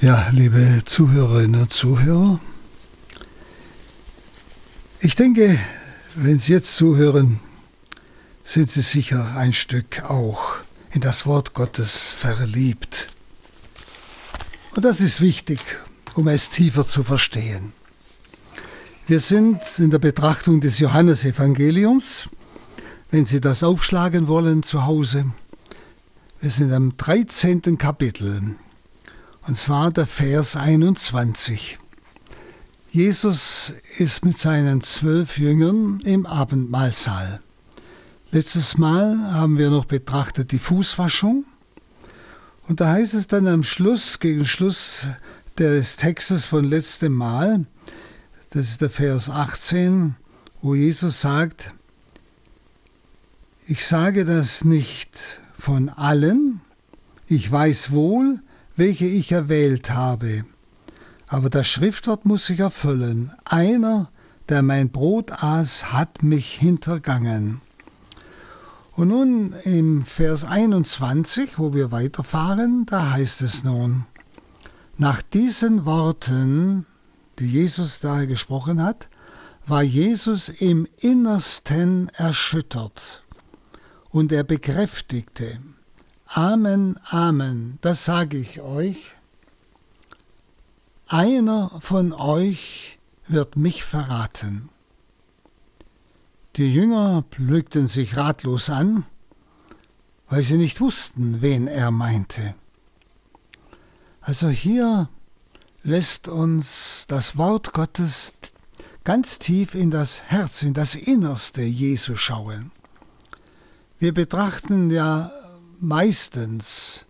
Ja, liebe Zuhörerinnen und Zuhörer, ich denke, wenn Sie jetzt zuhören, sind Sie sicher ein Stück auch in das Wort Gottes verliebt. Und das ist wichtig, um es tiefer zu verstehen. Wir sind in der Betrachtung des Johannesevangeliums, wenn Sie das aufschlagen wollen zu Hause. Wir sind am 13. Kapitel und zwar der Vers 21. Jesus ist mit seinen zwölf Jüngern im Abendmahlsaal. Letztes Mal haben wir noch betrachtet die Fußwaschung. Und da heißt es dann am Schluss, gegen Schluss des Textes von letztem Mal, das ist der Vers 18, wo Jesus sagt, ich sage das nicht von allen, ich weiß wohl, welche ich erwählt habe. Aber das Schriftwort muss sich erfüllen. Einer, der mein Brot aß, hat mich hintergangen. Und nun im Vers 21, wo wir weiterfahren, da heißt es nun, nach diesen Worten, die Jesus da gesprochen hat, war Jesus im Innersten erschüttert. Und er bekräftigte, Amen, Amen, das sage ich euch. Einer von euch wird mich verraten. Die Jünger blickten sich ratlos an, weil sie nicht wussten, wen er meinte. Also hier lässt uns das Wort Gottes ganz tief in das Herz, in das Innerste Jesu schauen. Wir betrachten ja meistens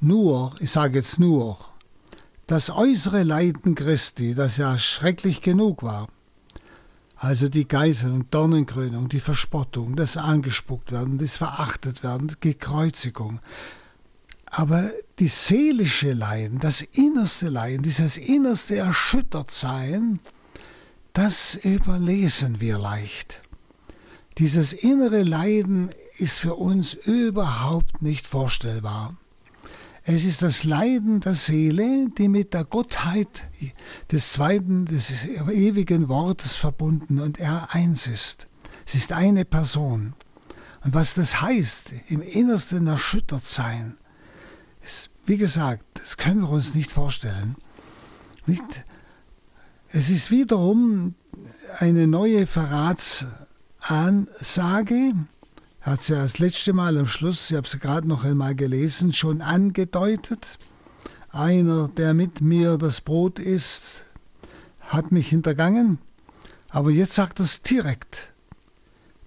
nur, ich sage jetzt nur, das äußere Leiden Christi, das ja schrecklich genug war, also die Geiselung, Dornenkrönung, die Verspottung, das angespuckt werden, das verachtet werden, die Kreuzigung. Aber die seelische Leiden, das innerste Leiden, dieses innerste Erschüttertsein, das überlesen wir leicht. Dieses innere Leiden ist für uns überhaupt nicht vorstellbar. Es ist das Leiden der Seele, die mit der Gottheit des zweiten, des ewigen Wortes verbunden und er eins ist. Es ist eine Person. Und was das heißt, im Innersten erschüttert sein, ist, wie gesagt, das können wir uns nicht vorstellen. Nicht? Es ist wiederum eine neue Verratsansage, hat sie ja das letzte Mal am Schluss, ich habe sie gerade noch einmal gelesen, schon angedeutet. Einer, der mit mir das Brot isst, hat mich hintergangen. Aber jetzt sagt er es direkt,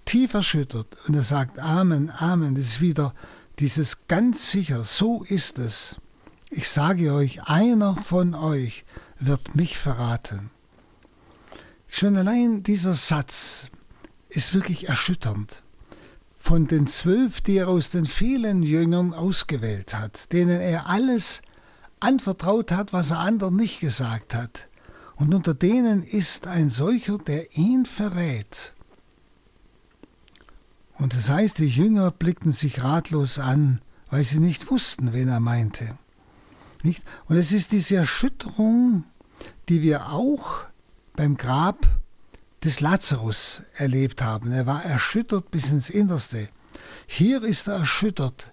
tief erschüttert. Und er sagt Amen, Amen. Das ist wieder dieses ganz sicher, so ist es. Ich sage euch, einer von euch wird mich verraten. Schon allein dieser Satz ist wirklich erschütternd von den zwölf, die er aus den vielen Jüngern ausgewählt hat, denen er alles anvertraut hat, was er anderen nicht gesagt hat. Und unter denen ist ein solcher, der ihn verrät. Und das heißt, die Jünger blickten sich ratlos an, weil sie nicht wussten, wen er meinte. Nicht? Und es ist diese Erschütterung, die wir auch beim Grab des Lazarus erlebt haben. Er war erschüttert bis ins Innerste. Hier ist er erschüttert,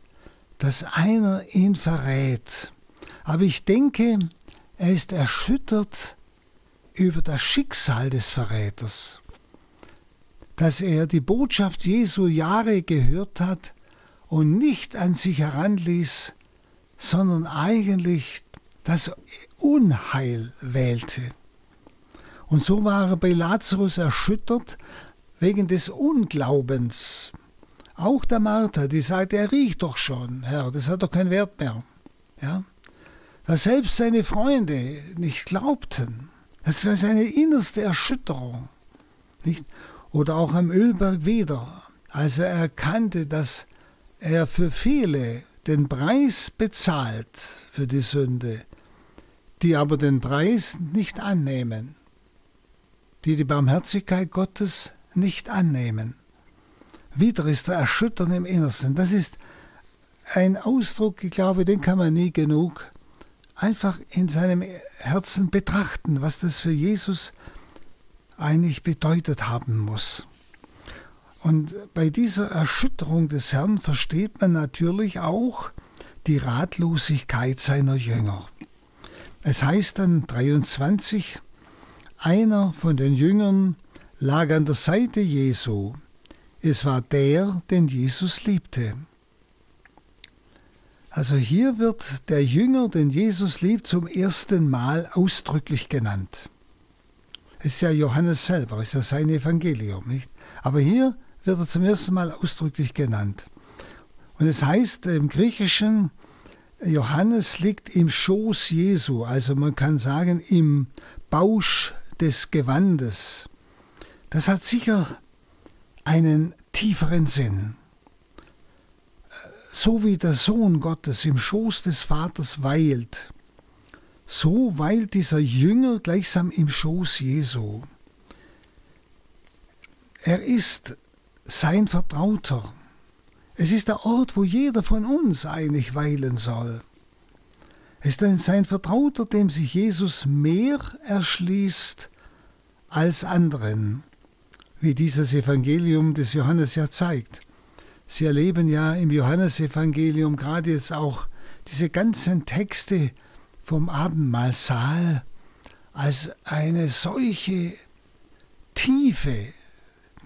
dass einer ihn verrät. Aber ich denke, er ist erschüttert über das Schicksal des Verräters, dass er die Botschaft Jesu Jahre gehört hat und nicht an sich heranließ, sondern eigentlich das Unheil wählte. Und so war er bei Lazarus erschüttert wegen des Unglaubens. Auch der Martha, die sagte, er riecht doch schon, Herr, das hat doch keinen Wert mehr. Ja? Dass selbst seine Freunde nicht glaubten. Das war seine innerste Erschütterung. Nicht? Oder auch am Ölberg wieder, als er erkannte, dass er für viele den Preis bezahlt für die Sünde, die aber den Preis nicht annehmen die die Barmherzigkeit Gottes nicht annehmen. Wieder ist er erschüttern im Innersten. Das ist ein Ausdruck, ich glaube, den kann man nie genug einfach in seinem Herzen betrachten, was das für Jesus eigentlich bedeutet haben muss. Und bei dieser Erschütterung des Herrn versteht man natürlich auch die Ratlosigkeit seiner Jünger. Es heißt dann 23, einer von den Jüngern lag an der Seite Jesu. Es war der, den Jesus liebte. Also hier wird der Jünger, den Jesus liebt, zum ersten Mal ausdrücklich genannt. Es ist ja Johannes selber, es ist ja sein Evangelium, nicht? Aber hier wird er zum ersten Mal ausdrücklich genannt. Und es heißt im Griechischen, Johannes liegt im Schoß Jesu, also man kann sagen im Bausch des Gewandes. Das hat sicher einen tieferen Sinn. So wie der Sohn Gottes im Schoß des Vaters weilt, so weilt dieser Jünger gleichsam im Schoß Jesu. Er ist sein Vertrauter. Es ist der Ort, wo jeder von uns eigentlich weilen soll. Ist sein Vertrauter, dem sich Jesus mehr erschließt als anderen, wie dieses Evangelium des Johannes ja zeigt. Sie erleben ja im Johannesevangelium gerade jetzt auch diese ganzen Texte vom Abendmahlsaal als eine solche Tiefe,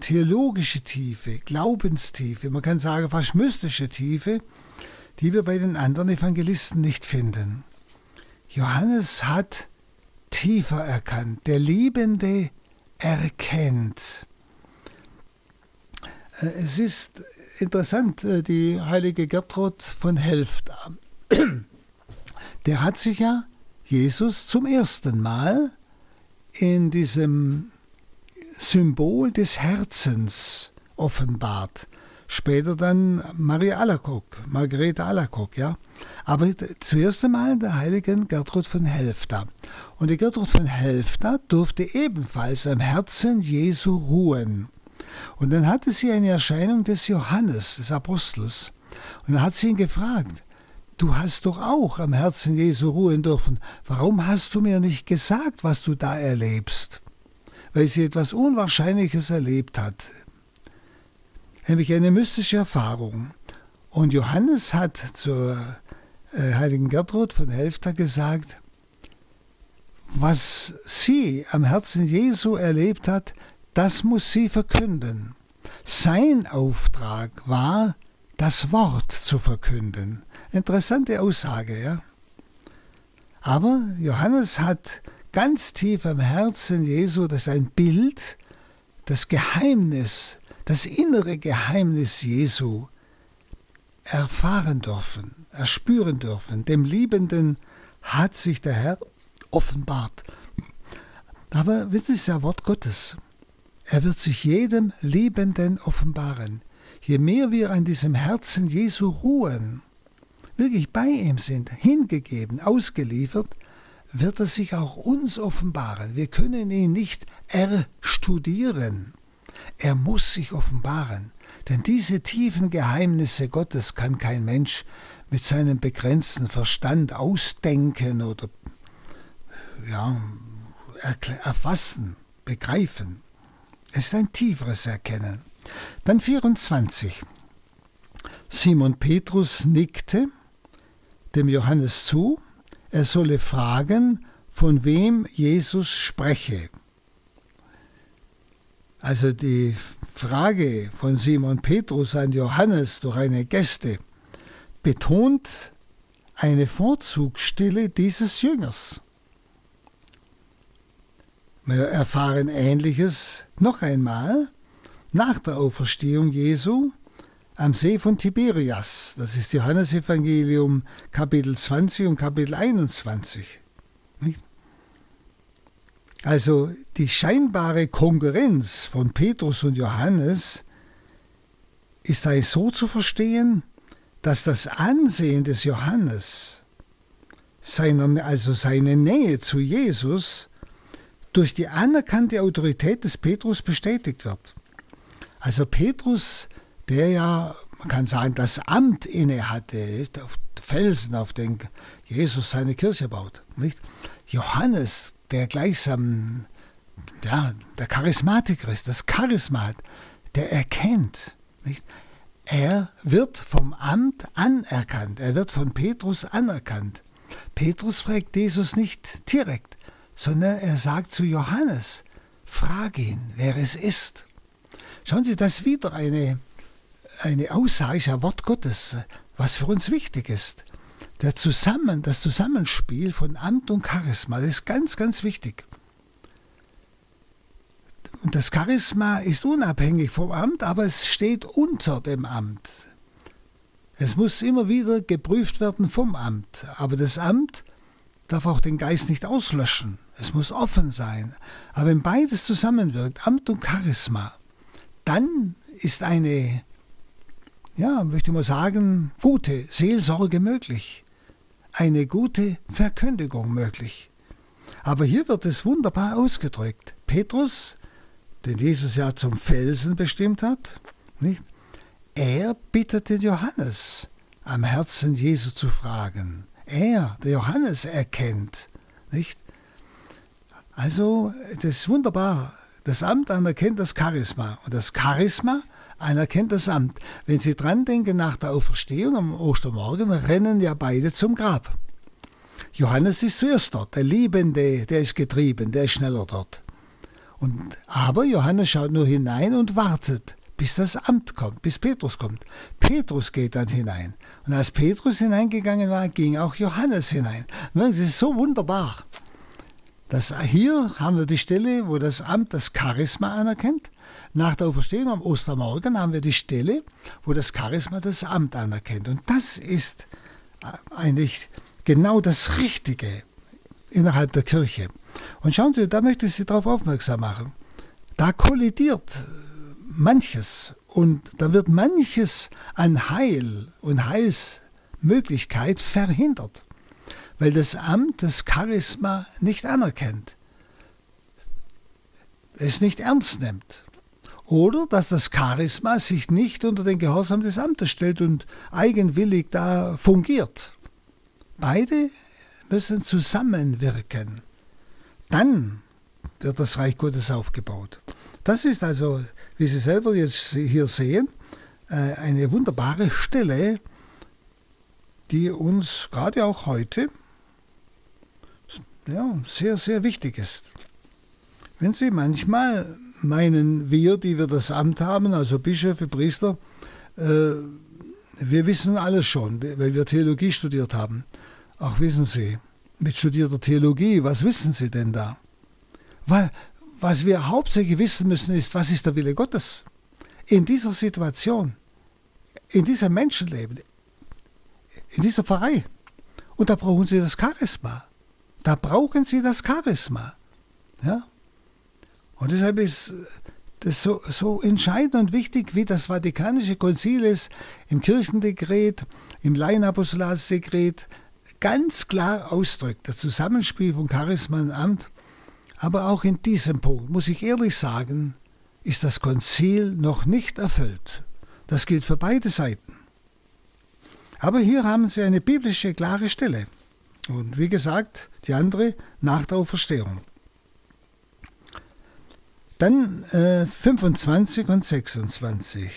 theologische Tiefe, Glaubenstiefe, man kann sagen fast mystische Tiefe, die wir bei den anderen Evangelisten nicht finden. Johannes hat tiefer erkannt. Der Liebende erkennt. Äh, es ist interessant, äh, die heilige Gertrud von Helfta. Der hat sich ja Jesus zum ersten Mal in diesem Symbol des Herzens offenbart. Später dann Maria Alacock, Margarete Alacock, ja. Aber zuerst einmal der heiligen Gertrud von Helfta. Und die Gertrud von Helfta durfte ebenfalls am Herzen Jesu ruhen. Und dann hatte sie eine Erscheinung des Johannes, des Apostels. Und dann hat sie ihn gefragt, du hast doch auch am Herzen Jesu ruhen dürfen. Warum hast du mir nicht gesagt, was du da erlebst? Weil sie etwas Unwahrscheinliches erlebt hat nämlich eine mystische Erfahrung. Und Johannes hat zur äh, heiligen Gertrud von Helfta gesagt, was sie am Herzen Jesu erlebt hat, das muss sie verkünden. Sein Auftrag war, das Wort zu verkünden. Interessante Aussage, ja. Aber Johannes hat ganz tief am Herzen Jesu, das ist ein Bild, das Geheimnis das innere Geheimnis Jesu erfahren dürfen, erspüren dürfen. Dem Liebenden hat sich der Herr offenbart. Aber wissen Sie, es ist ja Wort Gottes. Er wird sich jedem Liebenden offenbaren. Je mehr wir an diesem Herzen Jesu ruhen, wirklich bei ihm sind, hingegeben, ausgeliefert, wird er sich auch uns offenbaren. Wir können ihn nicht erstudieren. Er muss sich offenbaren, denn diese tiefen Geheimnisse Gottes kann kein Mensch mit seinem begrenzten Verstand ausdenken oder ja, erfassen, begreifen. Es ist ein tieferes Erkennen. Dann 24. Simon Petrus nickte dem Johannes zu, er solle fragen, von wem Jesus spreche. Also die Frage von Simon Petrus an Johannes durch eine Gäste betont eine Vorzugsstille dieses Jüngers. Wir erfahren Ähnliches noch einmal nach der Auferstehung Jesu am See von Tiberias. Das ist Johannes Evangelium Kapitel 20 und Kapitel 21. Also die scheinbare Konkurrenz von Petrus und Johannes ist da so zu verstehen, dass das Ansehen des Johannes, seiner, also seine Nähe zu Jesus, durch die anerkannte Autorität des Petrus bestätigt wird. Also Petrus, der ja man kann sagen, das Amt inne hatte, ist auf Felsen, auf den Jesus seine Kirche baut. Nicht? Johannes, der gleichsam ja, der Charismatiker ist, das Charisma hat, der erkennt. Nicht? Er wird vom Amt anerkannt, er wird von Petrus anerkannt. Petrus fragt Jesus nicht direkt, sondern er sagt zu Johannes, frag ihn, wer es ist. Schauen Sie, das ist wieder eine, eine Aussage, ein Wort Gottes, was für uns wichtig ist. Der Zusammen, das Zusammenspiel von Amt und Charisma, das ist ganz, ganz wichtig. Und das Charisma ist unabhängig vom Amt, aber es steht unter dem Amt. Es muss immer wieder geprüft werden vom Amt, aber das Amt darf auch den Geist nicht auslöschen. Es muss offen sein. Aber wenn beides zusammenwirkt, Amt und Charisma, dann ist eine, ja, möchte ich mal sagen, gute Seelsorge möglich. Eine gute Verkündigung möglich. Aber hier wird es wunderbar ausgedrückt. Petrus den Jesus ja zum Felsen bestimmt hat, nicht? er bittet den Johannes, am Herzen Jesu zu fragen. Er, der Johannes, erkennt, nicht? Also, das ist wunderbar. Das Amt anerkennt das Charisma und das Charisma anerkennt das Amt. Wenn Sie dran denken, nach der Auferstehung am Ostermorgen rennen ja beide zum Grab. Johannes ist zuerst dort, der Liebende, der ist getrieben, der ist schneller dort. Und, aber Johannes schaut nur hinein und wartet, bis das Amt kommt, bis Petrus kommt. Petrus geht dann hinein. Und als Petrus hineingegangen war, ging auch Johannes hinein. Das ist so wunderbar. Das, hier haben wir die Stelle, wo das Amt das Charisma anerkennt. Nach der Auferstehung am Ostermorgen haben wir die Stelle, wo das Charisma das Amt anerkennt. Und das ist eigentlich genau das Richtige innerhalb der Kirche. Und schauen Sie, da möchte ich Sie darauf aufmerksam machen. Da kollidiert manches und da wird manches an Heil und Heilsmöglichkeit verhindert, weil das Amt das Charisma nicht anerkennt, es nicht ernst nimmt. Oder dass das Charisma sich nicht unter den Gehorsam des Amtes stellt und eigenwillig da fungiert. Beide müssen zusammenwirken. Dann wird das Reich Gottes aufgebaut. Das ist also, wie Sie selber jetzt hier sehen, äh, eine wunderbare Stelle, die uns gerade auch heute ja, sehr, sehr wichtig ist. Wenn Sie manchmal meinen, wir, die wir das Amt haben, also Bischöfe, Priester, äh, wir wissen alles schon, weil wir Theologie studiert haben. Ach, wissen Sie, mit studierter Theologie, was wissen Sie denn da? Weil, was wir hauptsächlich wissen müssen, ist, was ist der Wille Gottes? In dieser Situation, in diesem Menschenleben, in dieser Pfarrei. Und da brauchen Sie das Charisma. Da brauchen Sie das Charisma. Ja? Und deshalb ist das so, so entscheidend und wichtig, wie das Vatikanische Konzil es im Kirchendekret, im Laienapostolatsdekret, ganz klar ausdrückt, das Zusammenspiel von Charisma und Amt. Aber auch in diesem Punkt, muss ich ehrlich sagen, ist das Konzil noch nicht erfüllt. Das gilt für beide Seiten. Aber hier haben Sie eine biblische klare Stelle. Und wie gesagt, die andere nach der Auferstehung. Dann äh, 25 und 26.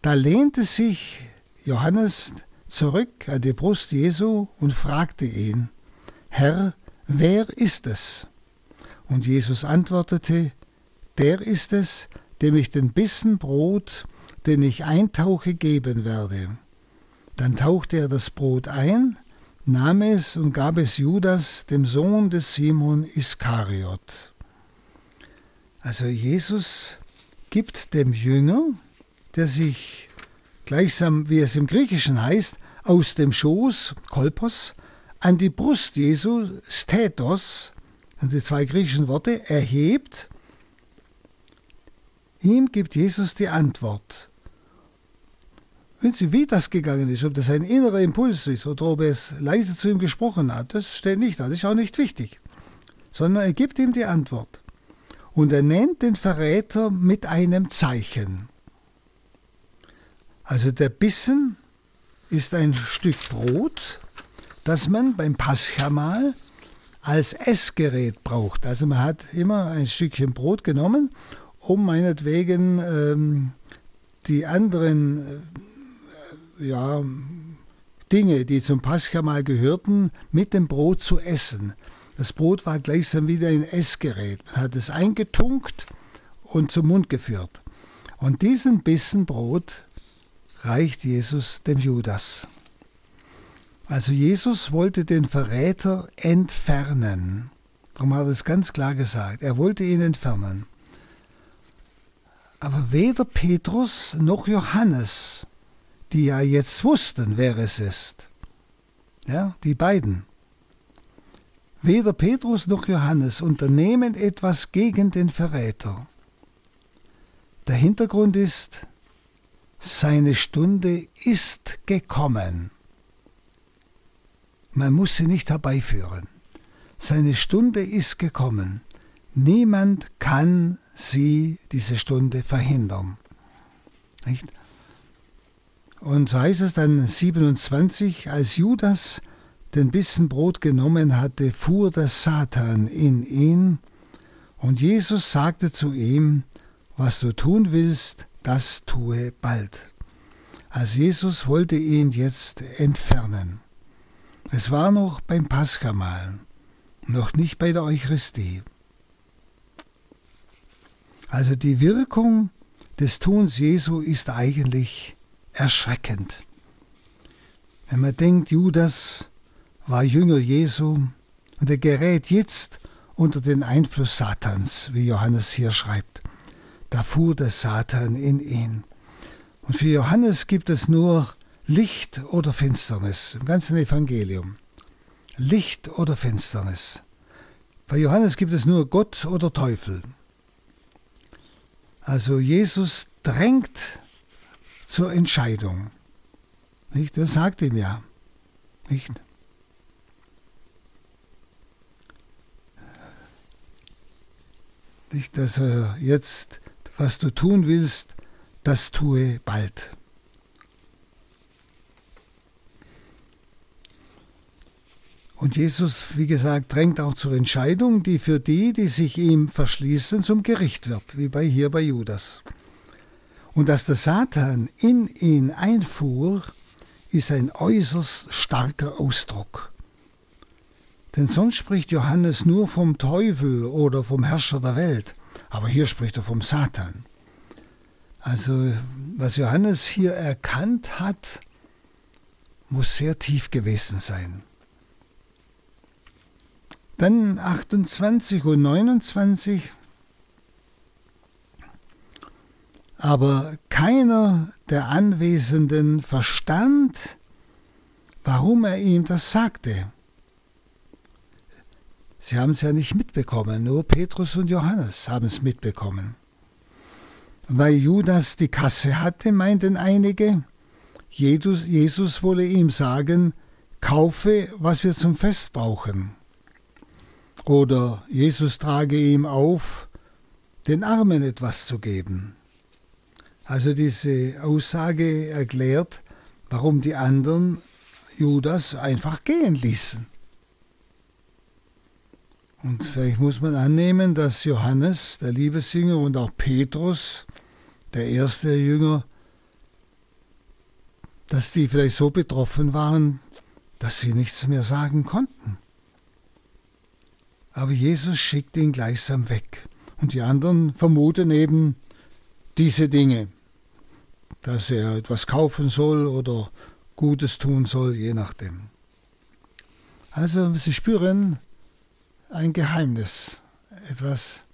Da lehnte sich Johannes zurück an die Brust Jesu und fragte ihn, Herr, wer ist es? Und Jesus antwortete, der ist es, dem ich den Bissen Brot, den ich eintauche, geben werde. Dann tauchte er das Brot ein, nahm es und gab es Judas, dem Sohn des Simon Iskariot. Also Jesus gibt dem Jünger, der sich gleichsam wie es im Griechischen heißt, aus dem Schoß, Kolpos, an die Brust Jesu, Stetos, sind die zwei griechischen Worte, erhebt, ihm gibt Jesus die Antwort. Wenn Sie, wie das gegangen ist, ob das ein innerer Impuls ist oder ob er es leise zu ihm gesprochen hat, das steht nicht da, das ist auch nicht wichtig, sondern er gibt ihm die Antwort. Und er nennt den Verräter mit einem Zeichen. Also der Bissen ist ein Stück Brot, das man beim Paschamal als Essgerät braucht. Also man hat immer ein Stückchen Brot genommen, um meinetwegen ähm, die anderen äh, ja, Dinge, die zum Paschamal gehörten, mit dem Brot zu essen. Das Brot war gleichsam wieder ein Essgerät. Man hat es eingetunkt und zum Mund geführt. Und diesen Bissen Brot reicht Jesus dem Judas. Also Jesus wollte den Verräter entfernen. Darum hat er es ganz klar gesagt. Er wollte ihn entfernen. Aber weder Petrus noch Johannes, die ja jetzt wussten, wer es ist, ja, die beiden, weder Petrus noch Johannes unternehmen etwas gegen den Verräter. Der Hintergrund ist, seine Stunde ist gekommen. Man muss sie nicht herbeiführen. Seine Stunde ist gekommen. Niemand kann sie, diese Stunde, verhindern. Nicht? Und so heißt es dann 27, als Judas den Bissen Brot genommen hatte, fuhr der Satan in ihn, und Jesus sagte zu ihm, was du tun willst, das tue bald. Also Jesus wollte ihn jetzt entfernen. Es war noch beim Paschamahl, noch nicht bei der Eucharistie. Also die Wirkung des Tuns Jesu ist eigentlich erschreckend. Wenn man denkt, Judas war Jünger Jesu und er gerät jetzt unter den Einfluss Satans, wie Johannes hier schreibt. Da fuhr der Satan in ihn. Und für Johannes gibt es nur Licht oder Finsternis im ganzen Evangelium. Licht oder Finsternis. Bei Johannes gibt es nur Gott oder Teufel. Also Jesus drängt zur Entscheidung. Nicht? Er sagt ihm ja. Nicht? Nicht, dass er jetzt, was du tun willst, das tue bald. Und Jesus, wie gesagt, drängt auch zur Entscheidung, die für die, die sich ihm verschließen, zum Gericht wird, wie bei hier bei Judas. Und dass der Satan in ihn einfuhr, ist ein äußerst starker Ausdruck. Denn sonst spricht Johannes nur vom Teufel oder vom Herrscher der Welt, aber hier spricht er vom Satan. Also was Johannes hier erkannt hat, muss sehr tief gewesen sein. Dann 28 und 29. Aber keiner der Anwesenden verstand, warum er ihm das sagte. Sie haben es ja nicht mitbekommen, nur Petrus und Johannes haben es mitbekommen. Weil Judas die Kasse hatte, meinten einige, Jesus, Jesus wolle ihm sagen, kaufe, was wir zum Fest brauchen. Oder Jesus trage ihm auf, den Armen etwas zu geben. Also diese Aussage erklärt, warum die anderen Judas einfach gehen ließen. Und vielleicht muss man annehmen, dass Johannes, der Liebesjünger, und auch Petrus, der erste Jünger, dass die vielleicht so betroffen waren, dass sie nichts mehr sagen konnten. Aber Jesus schickt ihn gleichsam weg. Und die anderen vermuten eben diese Dinge, dass er etwas kaufen soll oder Gutes tun soll, je nachdem. Also Sie spüren ein Geheimnis, etwas,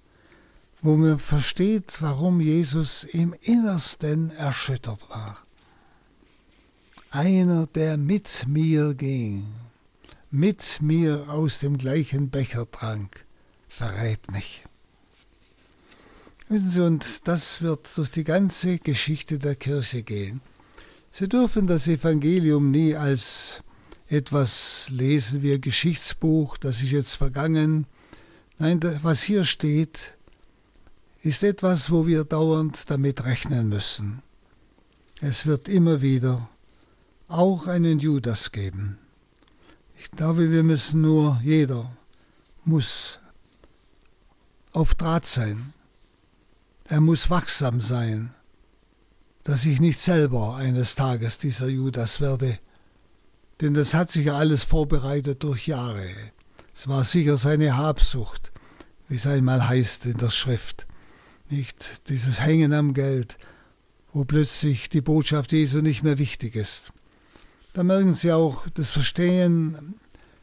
wo man versteht, warum Jesus im Innersten erschüttert war. Einer, der mit mir ging, mit mir aus dem gleichen Becher trank, verrät mich. Wissen Sie, und das wird durch die ganze Geschichte der Kirche gehen. Sie dürfen das Evangelium nie als etwas lesen ein Geschichtsbuch, das ist jetzt vergangen. Nein, was hier steht, ist etwas, wo wir dauernd damit rechnen müssen. es wird immer wieder auch einen Judas geben. Ich glaube, wir müssen nur, jeder muss auf Draht sein. Er muss wachsam sein, dass ich nicht selber eines Tages dieser Judas werde. Denn das hat sich ja alles vorbereitet durch Jahre. Es war sicher seine Habsucht, wie es einmal heißt in der Schrift. Nicht dieses Hängen am Geld, wo plötzlich die Botschaft Jesu nicht mehr wichtig ist. Da merken Sie auch das Verstehen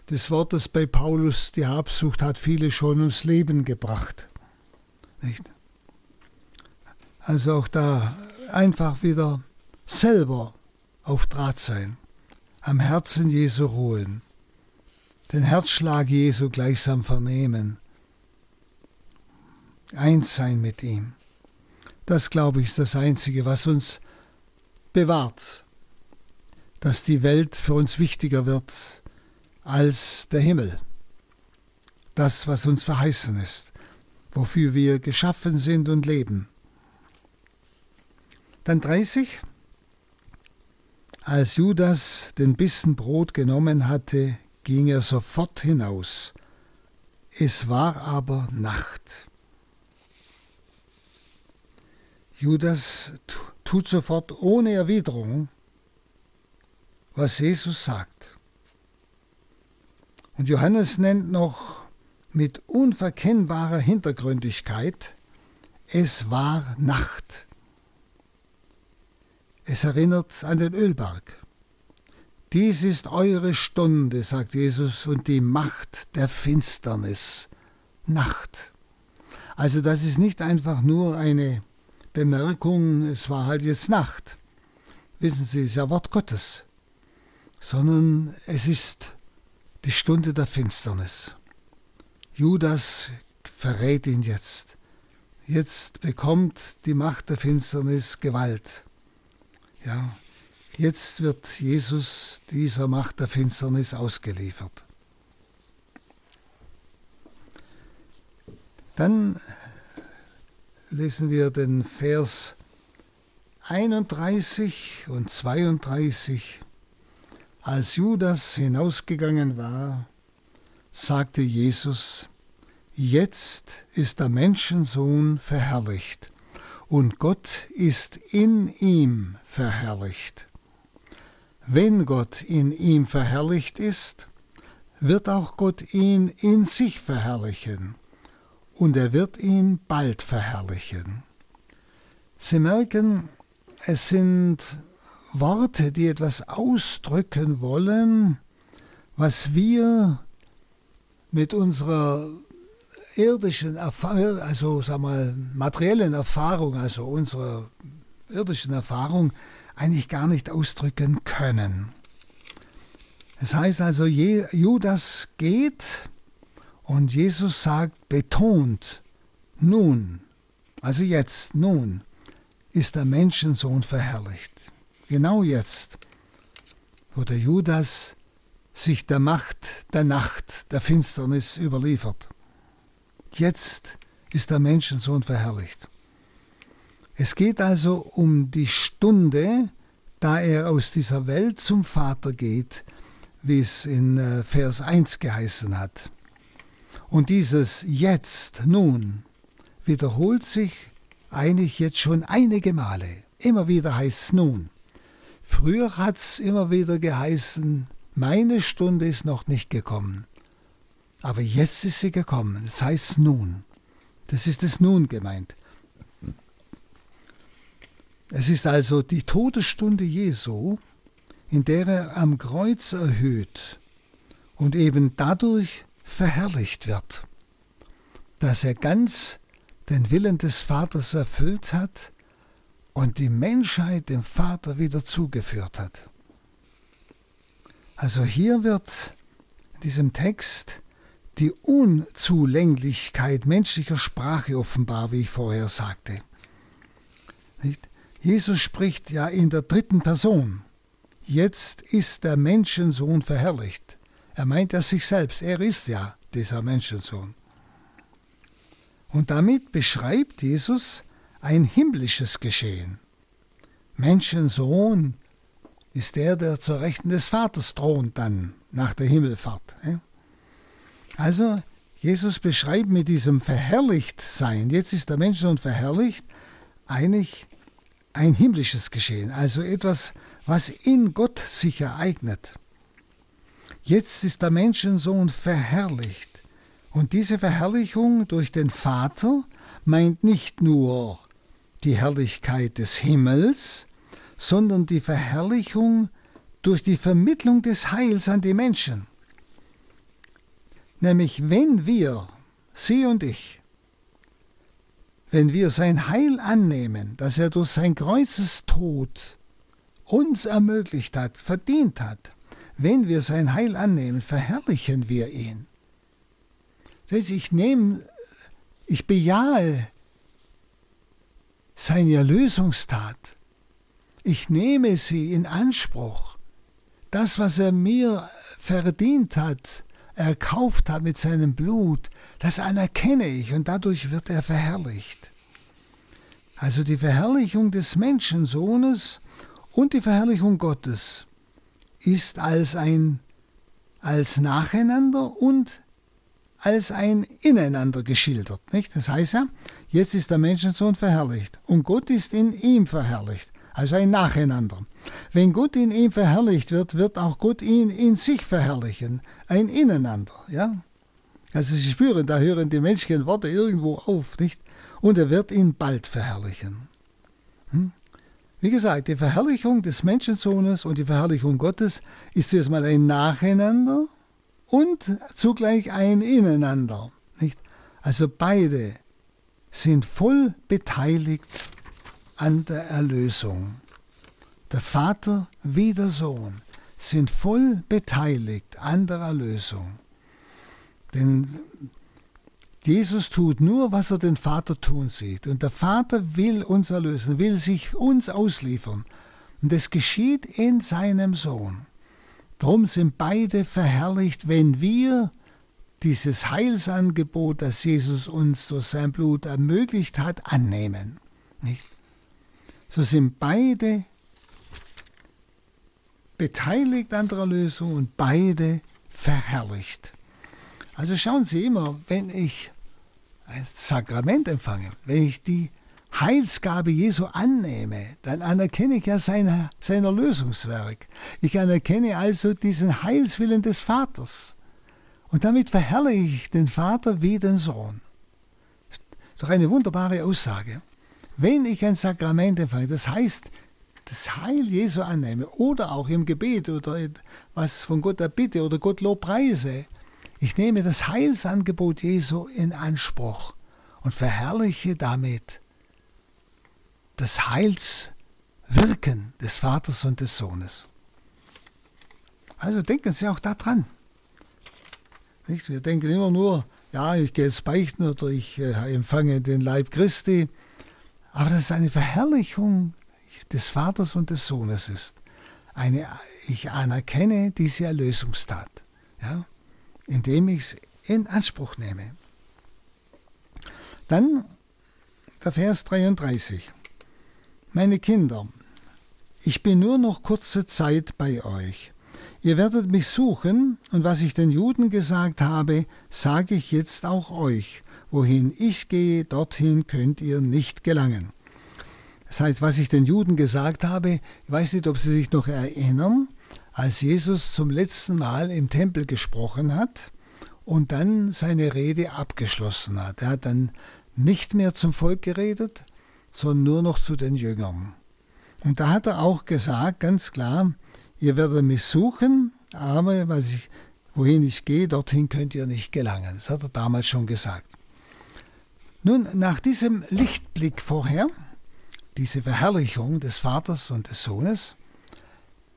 des Wortes bei Paulus, die Habsucht hat viele schon ums Leben gebracht. Nicht? Also auch da einfach wieder selber auf Draht sein, am Herzen Jesu ruhen, den Herzschlag Jesu gleichsam vernehmen, eins sein mit ihm. Das, glaube ich, ist das Einzige, was uns bewahrt, dass die Welt für uns wichtiger wird als der Himmel. Das, was uns verheißen ist, wofür wir geschaffen sind und leben. Dann 30. Als Judas den Bissen Brot genommen hatte, ging er sofort hinaus. Es war aber Nacht. Judas tut sofort ohne Erwiderung, was Jesus sagt. Und Johannes nennt noch mit unverkennbarer Hintergründigkeit, es war Nacht. Es erinnert an den Ölberg. Dies ist eure Stunde, sagt Jesus, und die Macht der Finsternis. Nacht. Also das ist nicht einfach nur eine Bemerkung, es war halt jetzt Nacht. Wissen Sie, es ist ja Wort Gottes. Sondern es ist die Stunde der Finsternis. Judas verrät ihn jetzt. Jetzt bekommt die Macht der Finsternis Gewalt. Ja, jetzt wird Jesus dieser Macht der Finsternis ausgeliefert. Dann lesen wir den Vers 31 und 32. Als Judas hinausgegangen war, sagte Jesus, Jetzt ist der Menschensohn verherrlicht und Gott ist in ihm verherrlicht. Wenn Gott in ihm verherrlicht ist, wird auch Gott ihn in sich verherrlichen und er wird ihn bald verherrlichen. Sie merken, es sind Worte, die etwas ausdrücken wollen, was wir mit unserer irdischen Erfahrung, also sag mal, materiellen Erfahrung, also unserer irdischen Erfahrung, eigentlich gar nicht ausdrücken können. Das heißt also, Judas geht und Jesus sagt, betont, nun, also jetzt, nun, ist der Menschensohn verherrlicht. Genau jetzt, wo der Judas sich der Macht der Nacht, der Finsternis überliefert. Jetzt ist der Menschensohn verherrlicht. Es geht also um die Stunde, da er aus dieser Welt zum Vater geht, wie es in äh, Vers 1 geheißen hat. Und dieses Jetzt, nun, wiederholt sich eigentlich jetzt schon einige Male. Immer wieder heißt es nun. Früher hat es immer wieder geheißen, meine Stunde ist noch nicht gekommen. Aber jetzt ist sie gekommen. Das heißt nun. Das ist es nun gemeint. Es ist also die Todesstunde Jesu, in der er am Kreuz erhöht und eben dadurch verherrlicht wird, dass er ganz den Willen des Vaters erfüllt hat und die Menschheit dem Vater wieder zugeführt hat. Also hier wird in diesem Text die Unzulänglichkeit menschlicher Sprache offenbar, wie ich vorher sagte. Jesus spricht ja in der dritten Person. Jetzt ist der Menschensohn verherrlicht. Er meint ja sich selbst, er ist ja dieser Menschensohn. Und damit beschreibt Jesus ein himmlisches Geschehen. Menschensohn ist der, der zur Rechten des Vaters thront dann nach der Himmelfahrt. Also Jesus beschreibt mit diesem verherrlicht sein, jetzt ist der Menschensohn verherrlicht, eigentlich ein himmlisches Geschehen, also etwas, was in Gott sich ereignet. Jetzt ist der Menschensohn verherrlicht. Und diese Verherrlichung durch den Vater meint nicht nur die Herrlichkeit des Himmels, sondern die Verherrlichung durch die Vermittlung des Heils an die Menschen. Nämlich wenn wir, Sie und ich, wenn wir sein Heil annehmen, das er durch sein Kreuzestod uns ermöglicht hat, verdient hat, wenn wir sein Heil annehmen, verherrlichen wir ihn. Das heißt, ich nehme, ich bejahe seine Erlösungstat. Ich nehme sie in Anspruch. Das, was er mir verdient hat, erkauft hat mit seinem Blut, das anerkenne ich und dadurch wird er verherrlicht. Also die Verherrlichung des Menschensohnes und die Verherrlichung Gottes ist als ein als nacheinander und als ein Ineinander geschildert. Nicht? Das heißt ja, jetzt ist der Menschensohn verherrlicht und Gott ist in ihm verherrlicht. Also ein Nacheinander. Wenn Gott in ihm verherrlicht wird, wird auch Gott ihn in sich verherrlichen. Ein Ineinander. Ja? Also Sie spüren, da hören die menschlichen Worte irgendwo auf. nicht? Und er wird ihn bald verherrlichen. Hm? Wie gesagt, die Verherrlichung des Menschensohnes und die Verherrlichung Gottes ist erstmal ein Nacheinander und zugleich ein Ineinander. Nicht? Also beide sind voll beteiligt an der Erlösung. Der Vater wie der Sohn sind voll beteiligt an der Erlösung. Denn Jesus tut nur, was er den Vater tun sieht. Und der Vater will uns erlösen, will sich uns ausliefern. Und es geschieht in seinem Sohn. Drum sind beide verherrlicht, wenn wir dieses Heilsangebot, das Jesus uns durch sein Blut ermöglicht hat, annehmen. Nicht? So sind beide beteiligt an der Erlösung und beide verherrlicht. Also schauen Sie immer, wenn ich ein Sakrament empfange, wenn ich die Heilsgabe Jesu annehme, dann anerkenne ich ja sein, sein Erlösungswerk. Ich anerkenne also diesen Heilswillen des Vaters. Und damit verherrliche ich den Vater wie den Sohn. Das ist doch eine wunderbare Aussage. Wenn ich ein Sakrament empfange, das heißt, das Heil Jesu annehme oder auch im Gebet oder was von Gott erbitte oder Gott Lobpreise, ich nehme das Heilsangebot Jesu in Anspruch und verherrliche damit das Heilswirken des Vaters und des Sohnes. Also denken Sie auch daran. Wir denken immer nur, ja, ich gehe jetzt beichten oder ich äh, empfange den Leib Christi. Aber dass es eine Verherrlichung des Vaters und des Sohnes ist. Eine, ich anerkenne diese Erlösungstat, ja, indem ich es in Anspruch nehme. Dann der Vers 33. Meine Kinder, ich bin nur noch kurze Zeit bei euch. Ihr werdet mich suchen, und was ich den Juden gesagt habe, sage ich jetzt auch euch. Wohin ich gehe, dorthin könnt ihr nicht gelangen. Das heißt, was ich den Juden gesagt habe, ich weiß nicht, ob sie sich noch erinnern, als Jesus zum letzten Mal im Tempel gesprochen hat und dann seine Rede abgeschlossen hat. Er hat dann nicht mehr zum Volk geredet, sondern nur noch zu den Jüngern. Und da hat er auch gesagt, ganz klar, ihr werdet mich suchen, aber was ich, wohin ich gehe, dorthin könnt ihr nicht gelangen. Das hat er damals schon gesagt. Nun, nach diesem Lichtblick vorher, diese Verherrlichung des Vaters und des Sohnes,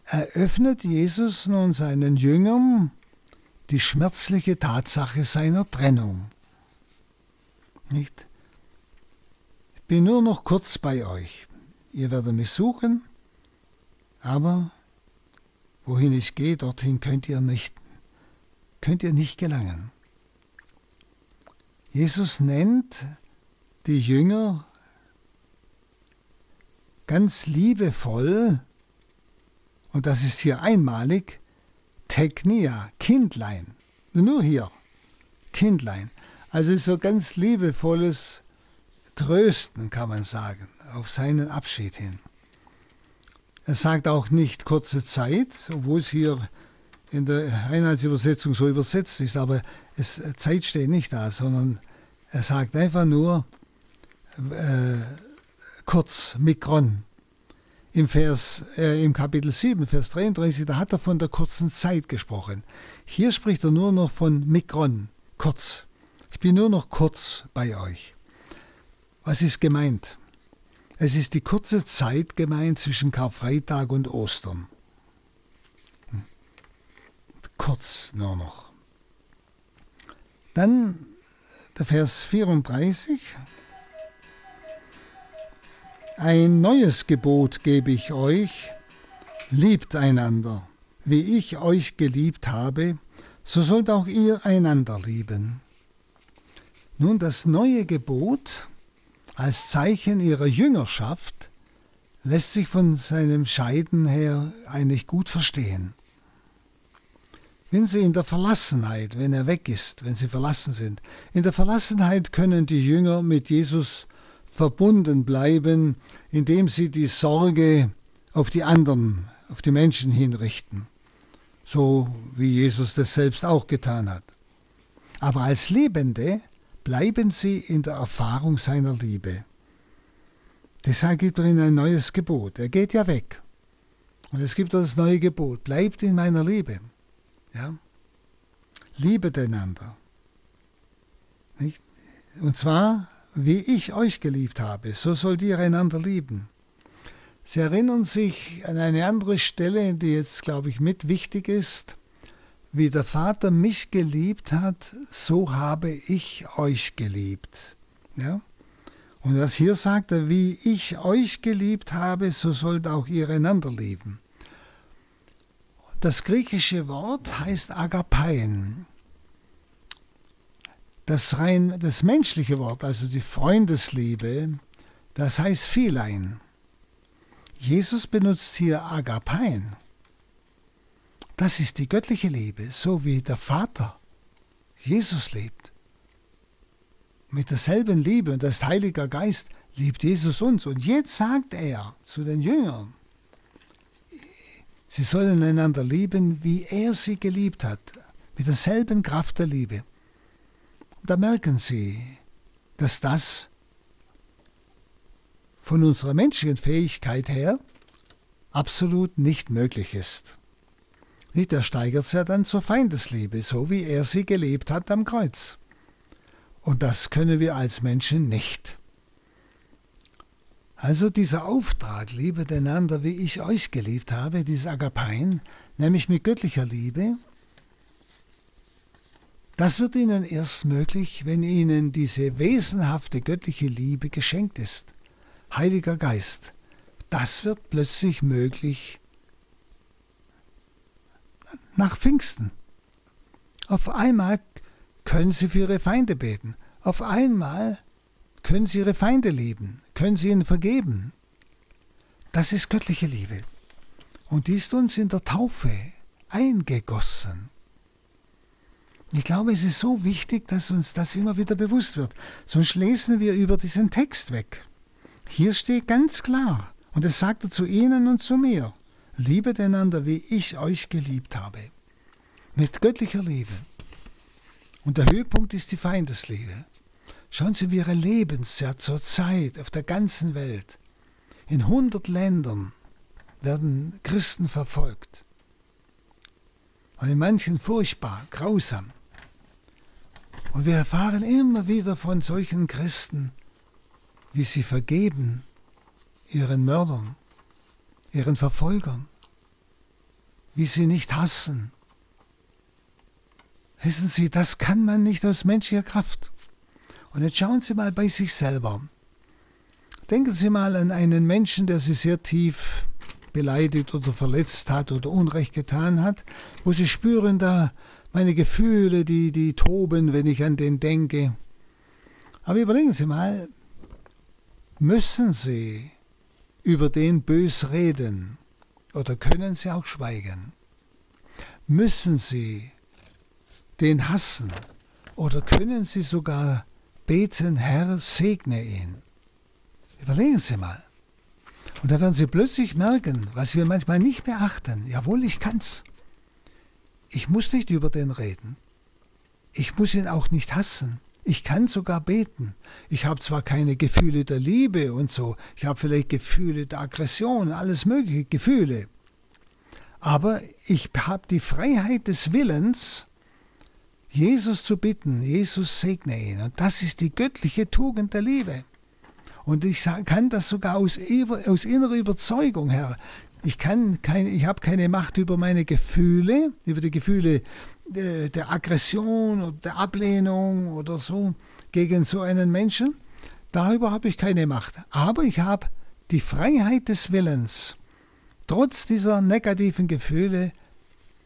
eröffnet Jesus nun seinen Jüngern die schmerzliche Tatsache seiner Trennung. Nicht? bin nur noch kurz bei euch. Ihr werdet mich suchen, aber wohin ich gehe, dorthin könnt ihr nicht, könnt ihr nicht gelangen. Jesus nennt die Jünger ganz liebevoll, und das ist hier einmalig, Technia, Kindlein. Nur hier, Kindlein. Also so ganz liebevolles Trösten, kann man sagen, auf seinen Abschied hin. Er sagt auch nicht kurze Zeit, obwohl es hier in der Einheitsübersetzung so übersetzt ist, aber es, Zeit steht nicht da, sondern er sagt einfach nur äh, kurz Mikron. Im, Vers, äh, Im Kapitel 7, Vers 33, da hat er von der kurzen Zeit gesprochen. Hier spricht er nur noch von Mikron, kurz. Ich bin nur noch kurz bei euch. Was ist gemeint? Es ist die kurze Zeit gemeint zwischen Karfreitag und Ostern. Hm. Kurz nur noch. Dann der Vers 34. Ein neues Gebot gebe ich euch, liebt einander. Wie ich euch geliebt habe, so sollt auch ihr einander lieben. Nun, das neue Gebot als Zeichen ihrer Jüngerschaft lässt sich von seinem Scheiden her eigentlich gut verstehen. Wenn sie in der Verlassenheit, wenn er weg ist, wenn sie verlassen sind, in der Verlassenheit können die Jünger mit Jesus verbunden bleiben, indem sie die Sorge auf die anderen, auf die Menschen hinrichten, so wie Jesus das selbst auch getan hat. Aber als Lebende bleiben sie in der Erfahrung seiner Liebe. Deshalb gibt er ihnen ein neues Gebot. Er geht ja weg. Und es gibt das neue Gebot. Bleibt in meiner Liebe. Ja? Liebet einander. Nicht? Und zwar, wie ich euch geliebt habe, so sollt ihr einander lieben. Sie erinnern sich an eine andere Stelle, die jetzt, glaube ich, mit wichtig ist. Wie der Vater mich geliebt hat, so habe ich euch geliebt. Ja? Und was hier sagt er, wie ich euch geliebt habe, so sollt auch ihr einander lieben. Das griechische Wort heißt Agapein. Das rein das menschliche Wort, also die Freundesliebe, das heißt Philein. Jesus benutzt hier Agapein. Das ist die göttliche Liebe, so wie der Vater Jesus liebt. Mit derselben Liebe und das Heiliger Geist liebt Jesus uns. Und jetzt sagt er zu den Jüngern, sie sollen einander lieben, wie er sie geliebt hat, mit derselben Kraft der Liebe. Da merken sie, dass das von unserer menschlichen Fähigkeit her absolut nicht möglich ist. Nicht, er steigert ja dann zur Feindesliebe, so wie er sie gelebt hat am Kreuz. Und das können wir als Menschen nicht. Also dieser Auftrag, liebet einander, wie ich euch geliebt habe, dieses Agapein, nämlich mit göttlicher Liebe, das wird ihnen erst möglich, wenn ihnen diese wesenhafte göttliche Liebe geschenkt ist. Heiliger Geist, das wird plötzlich möglich nach Pfingsten. Auf einmal können sie für ihre Feinde beten. Auf einmal können sie ihre Feinde lieben, können sie ihnen vergeben. Das ist göttliche Liebe. Und die ist uns in der Taufe eingegossen. Ich glaube, es ist so wichtig, dass uns das immer wieder bewusst wird. Sonst lesen wir über diesen Text weg. Hier steht ganz klar, und es sagt er zu Ihnen und zu mir, Liebet einander, wie ich euch geliebt habe. Mit göttlicher Liebe. Und der Höhepunkt ist die Feindesliebe. Schauen Sie, wie Ihre Lebensjahr zur Zeit auf der ganzen Welt. In hundert Ländern werden Christen verfolgt. Und in manchen furchtbar, grausam. Und wir erfahren immer wieder von solchen Christen, wie sie vergeben ihren Mördern, ihren Verfolgern, wie sie nicht hassen. Wissen Sie, das kann man nicht aus menschlicher Kraft. Und jetzt schauen Sie mal bei sich selber. Denken Sie mal an einen Menschen, der Sie sehr tief beleidigt oder verletzt hat oder Unrecht getan hat, wo Sie spüren da meine Gefühle, die, die toben, wenn ich an den denke. Aber überlegen Sie mal, müssen Sie über den bös reden oder können Sie auch schweigen? Müssen Sie den hassen oder können Sie sogar beten, Herr, segne ihn? Überlegen Sie mal. Und da werden Sie plötzlich merken, was wir manchmal nicht beachten. Jawohl, ich kann's. Ich muss nicht über den reden. Ich muss ihn auch nicht hassen. Ich kann sogar beten. Ich habe zwar keine Gefühle der Liebe und so, ich habe vielleicht Gefühle der Aggression, alles mögliche Gefühle. Aber ich habe die Freiheit des Willens, Jesus zu bitten, Jesus segne ihn. Und das ist die göttliche Tugend der Liebe. Und ich kann das sogar aus, innerer Überzeugung, Herr. Ich, kann kein, ich habe keine Macht über meine Gefühle, über die Gefühle der, der Aggression oder der Ablehnung oder so gegen so einen Menschen. Darüber habe ich keine Macht. Aber ich habe die Freiheit des Willens, trotz dieser negativen Gefühle,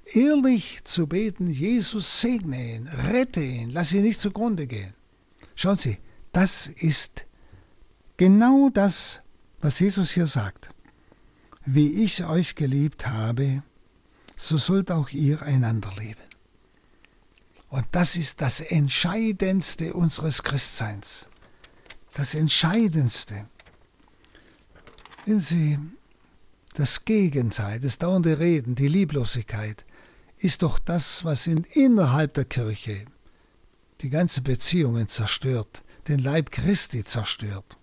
ehrlich zu beten, Jesus segne ihn, rette ihn, lass ihn nicht zugrunde gehen. Schauen Sie, das ist genau das, was Jesus hier sagt. Wie ich euch geliebt habe, so sollt auch ihr einander lieben. Und das ist das Entscheidendste unseres Christseins. Das Entscheidendste. Wenn Sie das Gegenteil, das dauernde Reden, die Lieblosigkeit, ist doch das, was in, innerhalb der Kirche die ganzen Beziehungen zerstört, den Leib Christi zerstört.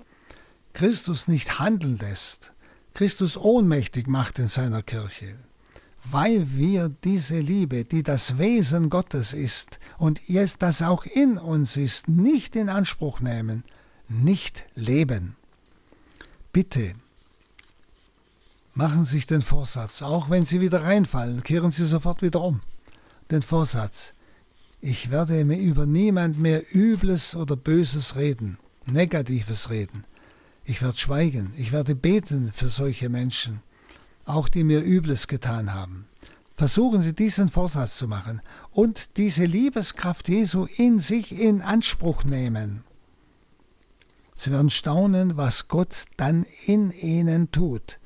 Christus nicht handeln lässt, Christus ohnmächtig macht in seiner Kirche, weil wir diese Liebe, die das Wesen Gottes ist und jetzt das auch in uns ist, nicht in Anspruch nehmen, nicht leben. Bitte, machen Sie sich den Vorsatz, auch wenn Sie wieder reinfallen, kehren Sie sofort wieder um. Den Vorsatz, ich werde mir über niemand mehr Übles oder Böses reden, Negatives reden. Ich werde schweigen, ich werde beten für solche Menschen, auch die mir Übles getan haben. Versuchen Sie diesen Vorsatz zu machen und diese Liebeskraft Jesu in sich in Anspruch nehmen. Sie werden staunen, was Gott dann in ihnen tut,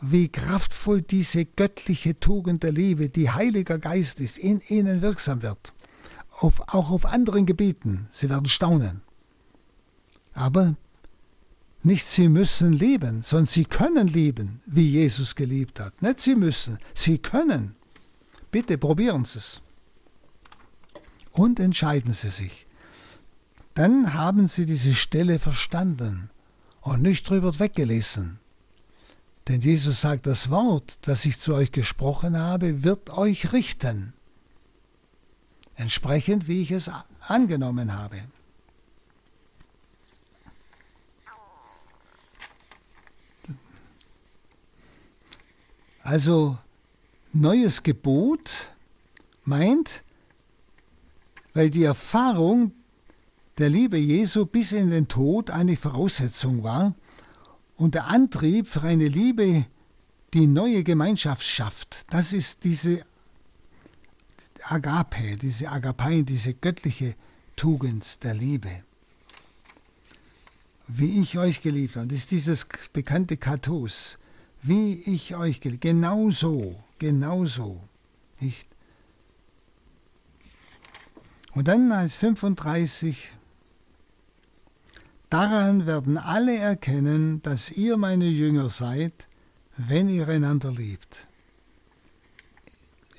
wie kraftvoll diese göttliche Tugend der Liebe, die Heiliger Geist ist, in ihnen wirksam wird. Auf, auch auf anderen Gebieten. Sie werden staunen. Aber nicht sie müssen lieben, sondern sie können lieben, wie Jesus geliebt hat. Nicht sie müssen, sie können. Bitte probieren Sie es. Und entscheiden Sie sich. Dann haben Sie diese Stelle verstanden und nicht drüber weggelesen. Denn Jesus sagt, das Wort, das ich zu euch gesprochen habe, wird euch richten. Entsprechend, wie ich es angenommen habe. Also neues Gebot meint, weil die Erfahrung der Liebe Jesu bis in den Tod eine Voraussetzung war und der Antrieb für eine Liebe, die neue Gemeinschaft schafft, das ist diese Agape, diese Agapein, diese göttliche Tugend der Liebe. Wie ich euch geliebt habe, das ist dieses bekannte Kathos, wie ich euch geliebt Genau so, genau so. Nicht? Und dann als 35, daran werden alle erkennen, dass ihr meine Jünger seid, wenn ihr einander liebt.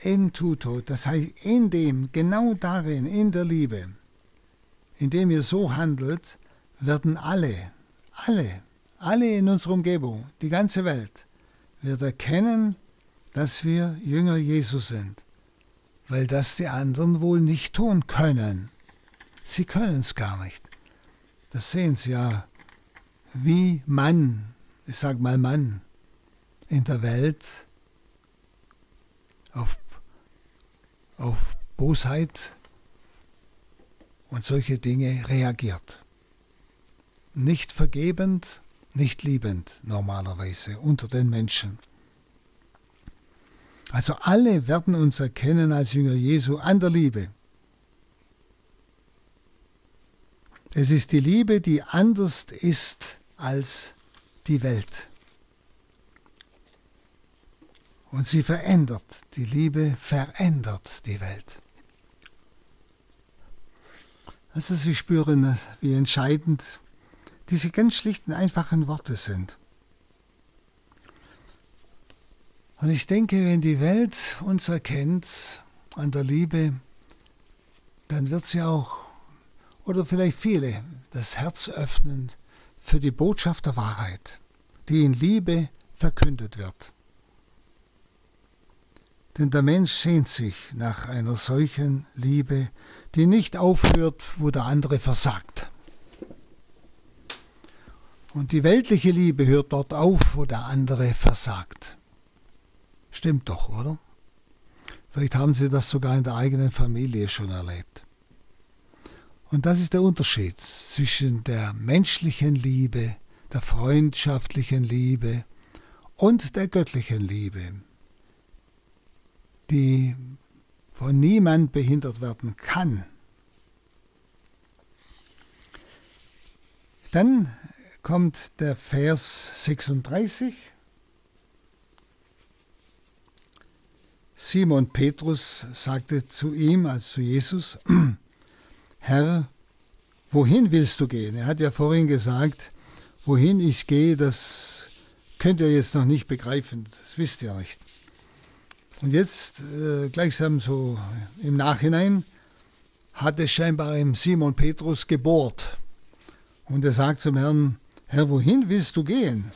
In tuto, das heißt in dem, genau darin, in der Liebe, indem ihr so handelt, werden alle, alle, alle in unserer Umgebung, die ganze Welt, wird erkennen, dass wir Jünger Jesu sind, weil das die anderen wohl nicht tun können. Sie können es gar nicht. Das sehen Sie ja, wie Mann, ich sage mal Mann, in der Welt auf, auf Bosheit und solche Dinge reagiert. Nicht vergebend, nicht liebend normalerweise unter den Menschen. Also alle werden uns erkennen als Jünger Jesu an der Liebe. Es ist die Liebe, die anders ist als die Welt. Und sie verändert, die Liebe verändert die Welt. Also Sie spüren, wie entscheidend diese ganz schlichten, einfachen Worte sind. Und ich denke, wenn die Welt uns erkennt an der Liebe, dann wird sie auch, oder vielleicht viele, das Herz öffnen für die Botschaft der Wahrheit, die in Liebe verkündet wird. Denn der Mensch sehnt sich nach einer solchen Liebe, die nicht aufhört, wo der andere versagt. Und die weltliche Liebe hört dort auf, wo der andere versagt. Stimmt doch, oder? Vielleicht haben Sie das sogar in der eigenen Familie schon erlebt. Und das ist der Unterschied zwischen der menschlichen Liebe, der freundschaftlichen Liebe und der göttlichen Liebe, die von niemand behindert werden kann. Dann kommt der Vers 36. Simon Petrus sagte zu ihm, also zu Jesus, Herr, wohin willst du gehen? Er hat ja vorhin gesagt, wohin ich gehe, das könnt ihr jetzt noch nicht begreifen, das wisst ihr nicht. Und jetzt, äh, gleichsam so im Nachhinein, hat es scheinbar im Simon Petrus gebohrt. Und er sagt zum Herrn, Herr, wohin willst du gehen?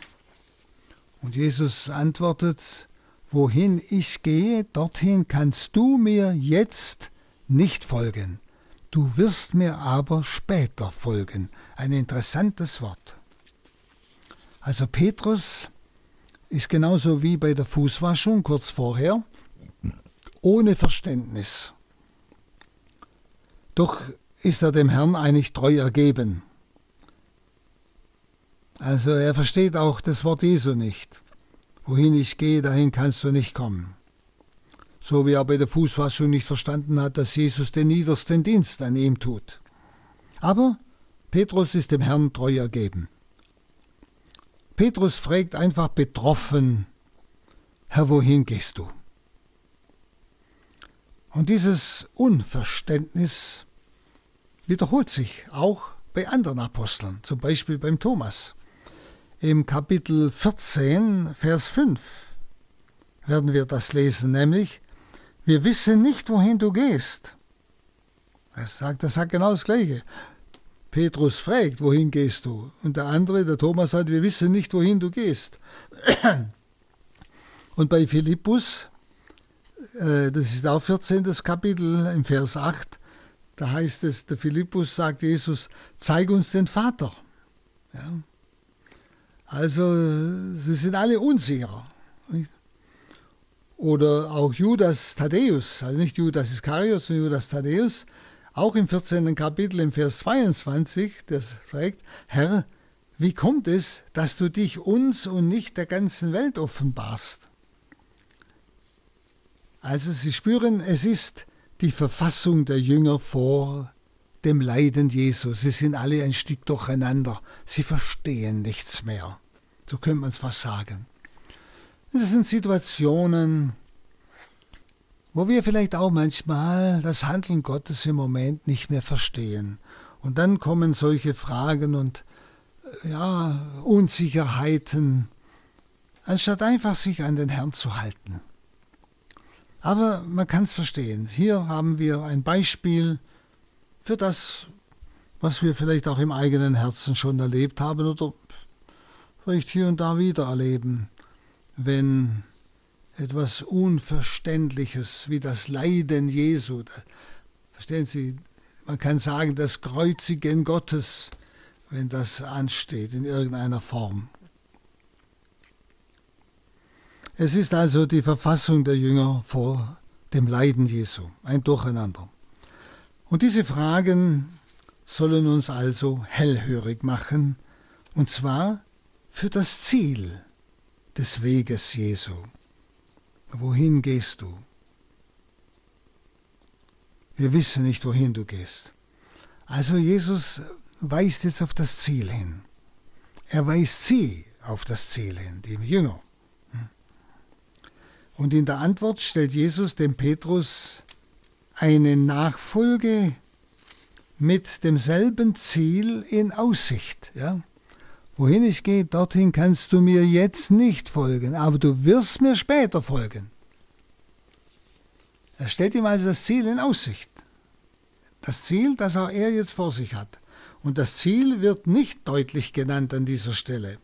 Und Jesus antwortet, wohin ich gehe, dorthin kannst du mir jetzt nicht folgen. Du wirst mir aber später folgen. Ein interessantes Wort. Also Petrus ist genauso wie bei der Fußwaschung kurz vorher, ohne Verständnis. Doch ist er dem Herrn eigentlich treu ergeben. Also er versteht auch das Wort Jesu nicht. Wohin ich gehe, dahin kannst du nicht kommen. So wie er bei der Fußwaschung nicht verstanden hat, dass Jesus den niedersten Dienst an ihm tut. Aber Petrus ist dem Herrn treu ergeben. Petrus fragt einfach betroffen, Herr, wohin gehst du? Und dieses Unverständnis wiederholt sich auch bei anderen Aposteln, zum Beispiel beim Thomas. Im Kapitel 14, Vers 5 werden wir das lesen, nämlich, wir wissen nicht, wohin du gehst. Er sagt, er sagt genau das Gleiche. Petrus fragt, wohin gehst du? Und der andere, der Thomas, sagt, wir wissen nicht, wohin du gehst. Und bei Philippus, äh, das ist auch 14. Kapitel, im Vers 8, da heißt es, der Philippus sagt Jesus, zeig uns den Vater. Ja. Also sie sind alle unsicher. Oder auch Judas Thaddäus, also nicht Judas Iskariot, sondern Judas Thaddäus, auch im 14. Kapitel im Vers 22, das fragt, Herr, wie kommt es, dass du dich uns und nicht der ganzen Welt offenbarst? Also Sie spüren, es ist die Verfassung der Jünger vor dem Leiden Jesu. Sie sind alle ein Stück durcheinander. Sie verstehen nichts mehr. So könnte man es fast sagen. Das sind Situationen, wo wir vielleicht auch manchmal das Handeln Gottes im Moment nicht mehr verstehen. Und dann kommen solche Fragen und ja, Unsicherheiten, anstatt einfach sich an den Herrn zu halten. Aber man kann es verstehen. Hier haben wir ein Beispiel für das, was wir vielleicht auch im eigenen Herzen schon erlebt haben oder vielleicht hier und da wieder erleben, wenn etwas Unverständliches wie das Leiden Jesu, verstehen Sie, man kann sagen, das Kreuzigen Gottes, wenn das ansteht in irgendeiner Form. Es ist also die Verfassung der Jünger vor dem Leiden Jesu, ein Durcheinander. Und diese Fragen sollen uns also hellhörig machen, und zwar für das Ziel des Weges Jesu. Wohin gehst du? Wir wissen nicht, wohin du gehst. Also Jesus weist jetzt auf das Ziel hin. Er weist sie auf das Ziel hin, die Jünger. Und in der Antwort stellt Jesus dem Petrus eine Nachfolge mit demselben Ziel in Aussicht. Ja? Wohin ich gehe, dorthin kannst du mir jetzt nicht folgen, aber du wirst mir später folgen. Er stellt ihm also das Ziel in Aussicht. Das Ziel, das auch er jetzt vor sich hat. Und das Ziel wird nicht deutlich genannt an dieser Stelle.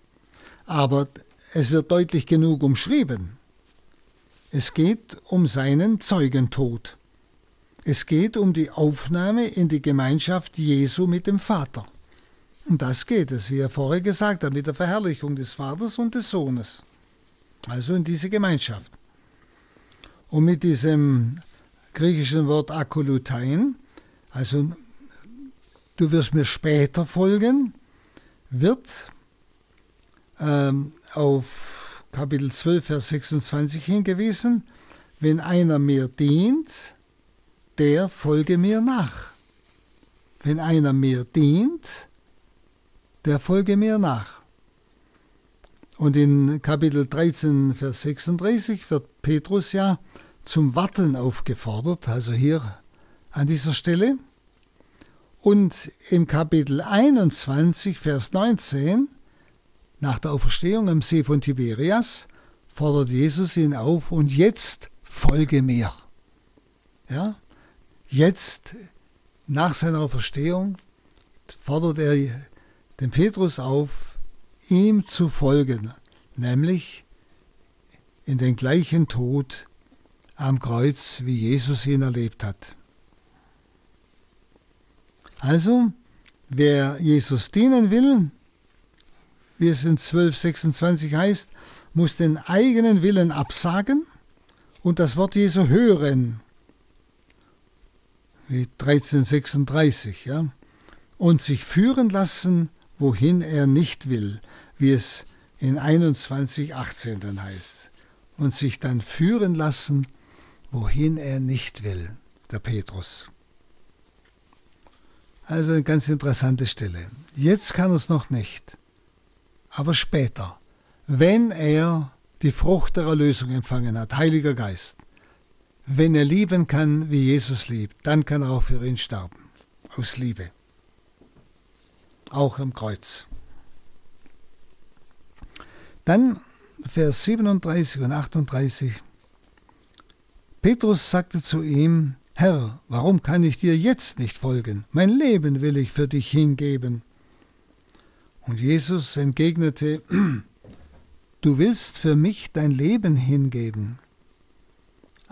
Aber es wird deutlich genug umschrieben. Es geht um seinen Zeugentod. Es geht um die Aufnahme in die Gemeinschaft Jesu mit dem Vater. Um das geht es, wie er vorher gesagt hat, mit der Verherrlichung des Vaters und des Sohnes. Also in diese Gemeinschaft. Und mit diesem griechischen Wort Akolutein, also du wirst mir später folgen, wird ähm, auf Kapitel 12, Vers 26 hingewiesen, wenn einer mir dient, der folge mir nach. Wenn einer mir dient, der folge mir nach. Und in Kapitel 13, Vers 36 wird Petrus ja zum Warten aufgefordert, also hier an dieser Stelle. Und im Kapitel 21, Vers 19, nach der Auferstehung am See von Tiberias, fordert Jesus ihn auf und jetzt folge mir. Ja, jetzt nach seiner Auferstehung fordert er den Petrus auf, ihm zu folgen, nämlich in den gleichen Tod am Kreuz, wie Jesus ihn erlebt hat. Also, wer Jesus dienen will, wie es in 1226 heißt, muss den eigenen Willen absagen und das Wort Jesu hören, wie 1336, ja, und sich führen lassen wohin er nicht will, wie es in 21.18 dann heißt. Und sich dann führen lassen, wohin er nicht will, der Petrus. Also eine ganz interessante Stelle. Jetzt kann er es noch nicht, aber später, wenn er die Frucht der Erlösung empfangen hat, Heiliger Geist, wenn er lieben kann, wie Jesus liebt, dann kann er auch für ihn sterben, aus Liebe auch am Kreuz. Dann Vers 37 und 38. Petrus sagte zu ihm, Herr, warum kann ich dir jetzt nicht folgen? Mein Leben will ich für dich hingeben. Und Jesus entgegnete, Du willst für mich dein Leben hingeben.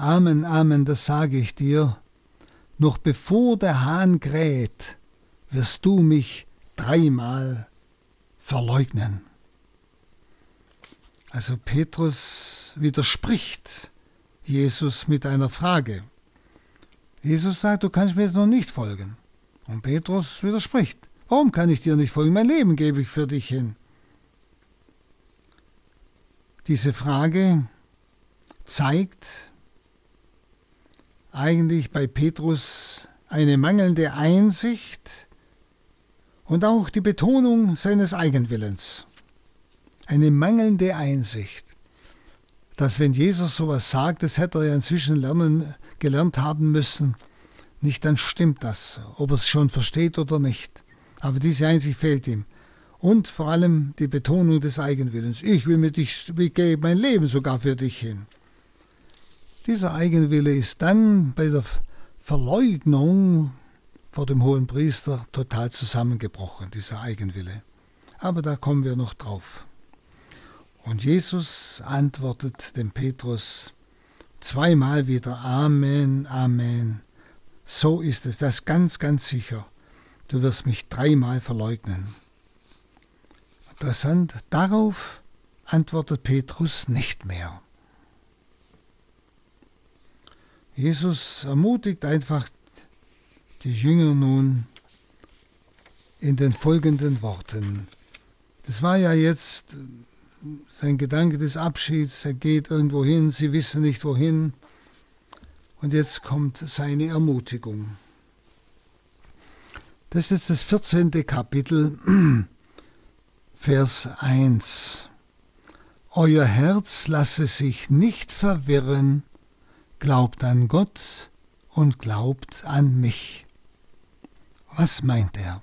Amen, Amen, das sage ich dir. Noch bevor der Hahn kräht, wirst du mich dreimal verleugnen. Also Petrus widerspricht Jesus mit einer Frage. Jesus sagt, du kannst mir jetzt noch nicht folgen. Und Petrus widerspricht. Warum kann ich dir nicht folgen? Mein Leben gebe ich für dich hin. Diese Frage zeigt eigentlich bei Petrus eine mangelnde Einsicht und auch die Betonung seines Eigenwillens. Eine mangelnde Einsicht, dass wenn Jesus sowas sagt, das hätte er ja inzwischen lernen, gelernt haben müssen, nicht dann stimmt das, ob er es schon versteht oder nicht. Aber diese Einsicht fehlt ihm. Und vor allem die Betonung des Eigenwillens. Ich will mit dich, ich gebe mein Leben sogar für dich hin. Dieser Eigenwille ist dann bei der Verleugnung vor dem hohen Priester total zusammengebrochen, dieser Eigenwille. Aber da kommen wir noch drauf. Und Jesus antwortet dem Petrus zweimal wieder Amen, Amen. So ist es, das ganz, ganz sicher. Du wirst mich dreimal verleugnen. Interessant, darauf antwortet Petrus nicht mehr. Jesus ermutigt einfach die Jünger nun in den folgenden Worten. Das war ja jetzt sein Gedanke des Abschieds, er geht irgendwo hin, sie wissen nicht wohin. Und jetzt kommt seine Ermutigung. Das ist das 14. Kapitel, Vers 1. Euer Herz lasse sich nicht verwirren, glaubt an Gott und glaubt an mich. Was meint er?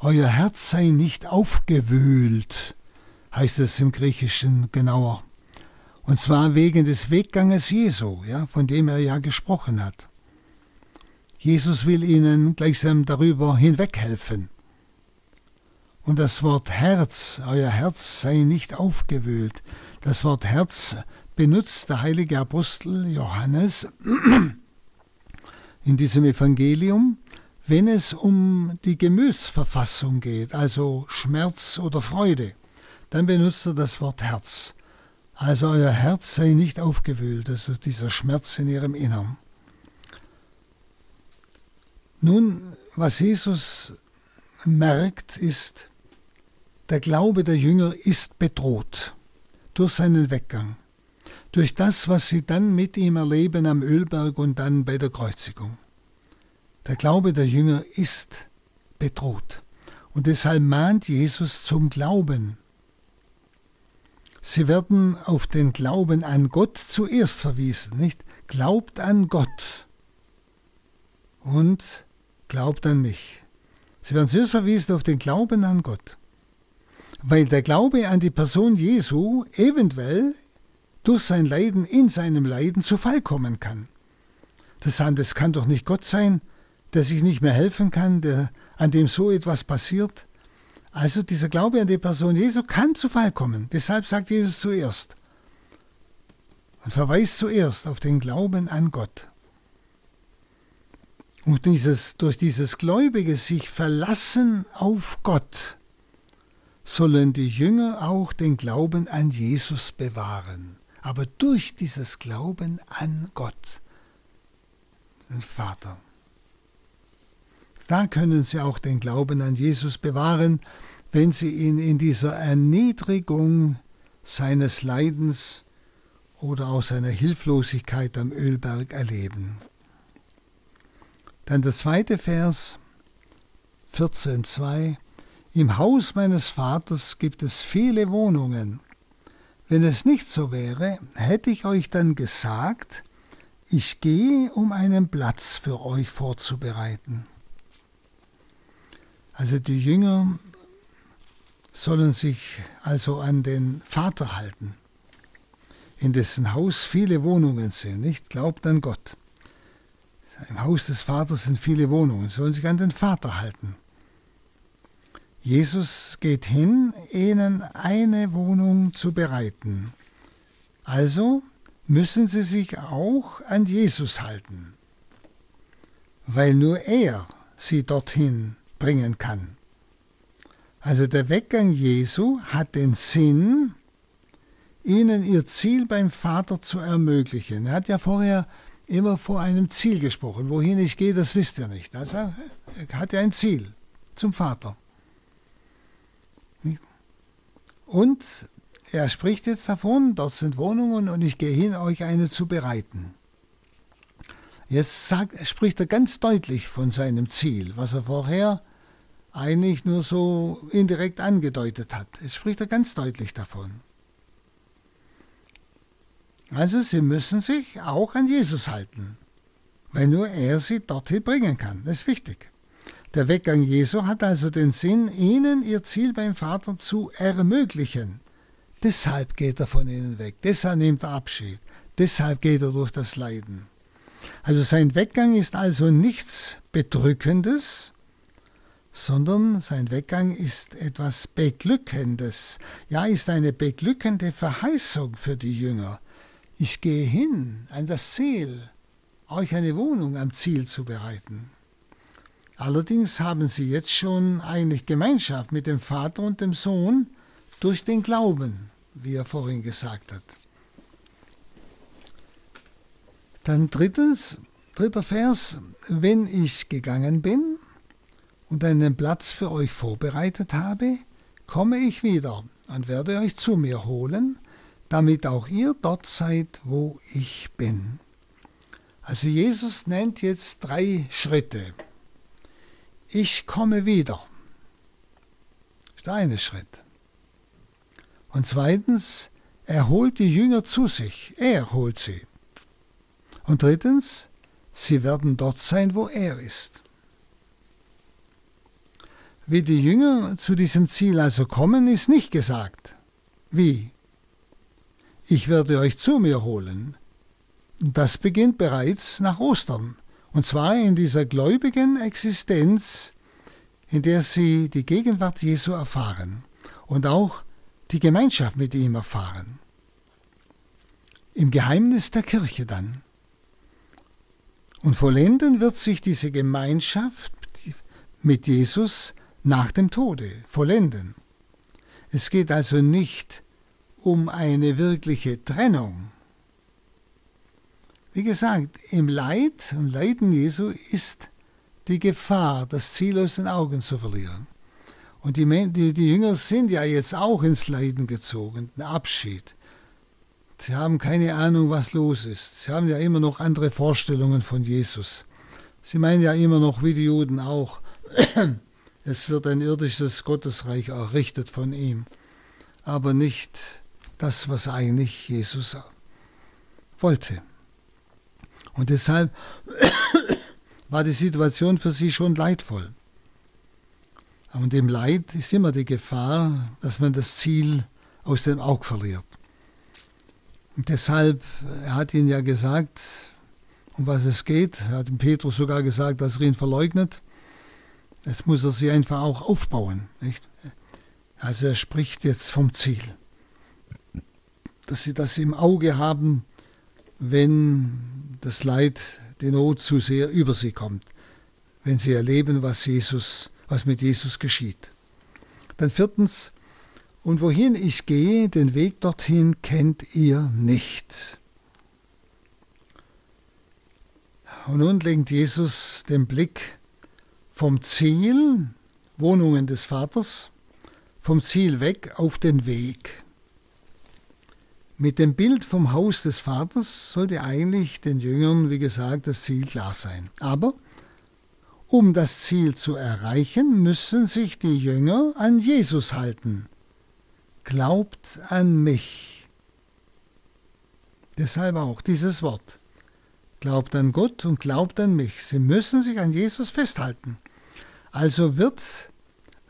Euer Herz sei nicht aufgewühlt, heißt es im Griechischen genauer. Und zwar wegen des Wegganges Jesu, ja, von dem er ja gesprochen hat. Jesus will ihnen gleichsam darüber hinweghelfen. Und das Wort Herz, euer Herz sei nicht aufgewühlt. Das Wort Herz benutzt der heilige Apostel Johannes in diesem Evangelium, wenn es um die Gemütsverfassung geht, also Schmerz oder Freude. Dann benutzt er das Wort Herz. Also euer Herz sei nicht aufgewühlt, also dieser Schmerz in ihrem Innern. Nun, was Jesus merkt, ist, der Glaube der Jünger ist bedroht durch seinen Weggang, durch das, was sie dann mit ihm erleben am Ölberg und dann bei der Kreuzigung. Der Glaube der Jünger ist bedroht und deshalb mahnt Jesus zum Glauben. Sie werden auf den Glauben an Gott zuerst verwiesen, nicht? Glaubt an Gott und glaubt an mich. Sie werden zuerst verwiesen auf den Glauben an Gott, weil der Glaube an die Person Jesu eventuell durch sein Leiden in seinem Leiden zu Fall kommen kann. Das das kann doch nicht Gott sein, der sich nicht mehr helfen kann, der, an dem so etwas passiert. Also dieser Glaube an die Person Jesu kann zu Fall kommen. Deshalb sagt Jesus zuerst und verweist zuerst auf den Glauben an Gott. Und dieses, durch dieses gläubige sich verlassen auf Gott sollen die Jünger auch den Glauben an Jesus bewahren. Aber durch dieses Glauben an Gott, den Vater. Da können sie auch den Glauben an Jesus bewahren, wenn sie ihn in dieser Erniedrigung seines Leidens oder aus seiner Hilflosigkeit am Ölberg erleben. Dann der zweite Vers, 14.2. Im Haus meines Vaters gibt es viele Wohnungen. Wenn es nicht so wäre, hätte ich euch dann gesagt, ich gehe, um einen Platz für euch vorzubereiten. Also die Jünger sollen sich also an den Vater halten, in dessen Haus viele Wohnungen sind, nicht? Glaubt an Gott. Im Haus des Vaters sind viele Wohnungen, sollen sich an den Vater halten. Jesus geht hin, ihnen eine Wohnung zu bereiten. Also müssen sie sich auch an Jesus halten, weil nur er sie dorthin bringen kann. Also der Weggang Jesu hat den Sinn, ihnen ihr Ziel beim Vater zu ermöglichen. Er hat ja vorher immer vor einem Ziel gesprochen. Wohin ich gehe, das wisst ihr nicht. Also er hat ja ein Ziel zum Vater. Und er spricht jetzt davon, dort sind Wohnungen und ich gehe hin, euch eine zu bereiten. Jetzt sagt, spricht er ganz deutlich von seinem Ziel, was er vorher eigentlich nur so indirekt angedeutet hat. Es spricht er ganz deutlich davon. Also sie müssen sich auch an Jesus halten, weil nur er sie dorthin bringen kann. Das ist wichtig. Der Weggang Jesu hat also den Sinn, ihnen ihr Ziel beim Vater zu ermöglichen. Deshalb geht er von ihnen weg, deshalb nimmt er Abschied, deshalb geht er durch das Leiden. Also sein Weggang ist also nichts Bedrückendes, sondern sein Weggang ist etwas Beglückendes, ja ist eine beglückende Verheißung für die Jünger. Ich gehe hin an das Ziel, euch eine Wohnung am Ziel zu bereiten. Allerdings haben sie jetzt schon eigentlich Gemeinschaft mit dem Vater und dem Sohn durch den Glauben, wie er vorhin gesagt hat. Dann drittens, dritter Vers, wenn ich gegangen bin und einen Platz für euch vorbereitet habe, komme ich wieder und werde euch zu mir holen, damit auch ihr dort seid, wo ich bin. Also Jesus nennt jetzt drei Schritte. Ich komme wieder. Das ist der eine Schritt. Und zweitens, Er holt die Jünger zu sich. Er holt sie. Und drittens, sie werden dort sein, wo er ist. Wie die Jünger zu diesem Ziel also kommen, ist nicht gesagt. Wie? Ich werde euch zu mir holen. Das beginnt bereits nach Ostern. Und zwar in dieser gläubigen Existenz, in der sie die Gegenwart Jesu erfahren und auch die Gemeinschaft mit ihm erfahren. Im Geheimnis der Kirche dann. Und vollenden wird sich diese Gemeinschaft mit Jesus nach dem Tode, vollenden. Es geht also nicht um eine wirkliche Trennung. Wie gesagt, im Leid, im Leiden Jesu ist die Gefahr, das Ziel aus den Augen zu verlieren. Und die, die, die Jünger sind ja jetzt auch ins Leiden gezogen, ein Abschied. Sie haben keine Ahnung, was los ist. Sie haben ja immer noch andere Vorstellungen von Jesus. Sie meinen ja immer noch, wie die Juden auch, es wird ein irdisches Gottesreich errichtet von ihm, aber nicht das, was eigentlich Jesus wollte. Und deshalb war die Situation für sie schon leidvoll. Und im Leid ist immer die Gefahr, dass man das Ziel aus dem Auge verliert. Und deshalb, er hat ihnen ja gesagt, um was es geht. Er hat dem Petrus sogar gesagt, dass er ihn verleugnet. Jetzt muss er sie einfach auch aufbauen. Nicht? Also er spricht jetzt vom Ziel. Dass sie das im Auge haben, wenn das Leid, die Not zu sehr über sie kommt. Wenn sie erleben, was Jesus, was mit Jesus geschieht. Dann viertens, und wohin ich gehe, den Weg dorthin kennt ihr nicht. Und nun lenkt Jesus den Blick vom Ziel, Wohnungen des Vaters, vom Ziel weg auf den Weg. Mit dem Bild vom Haus des Vaters sollte eigentlich den Jüngern, wie gesagt, das Ziel klar sein. Aber um das Ziel zu erreichen, müssen sich die Jünger an Jesus halten glaubt an mich. Deshalb auch dieses Wort. Glaubt an Gott und glaubt an mich. Sie müssen sich an Jesus festhalten. Also wird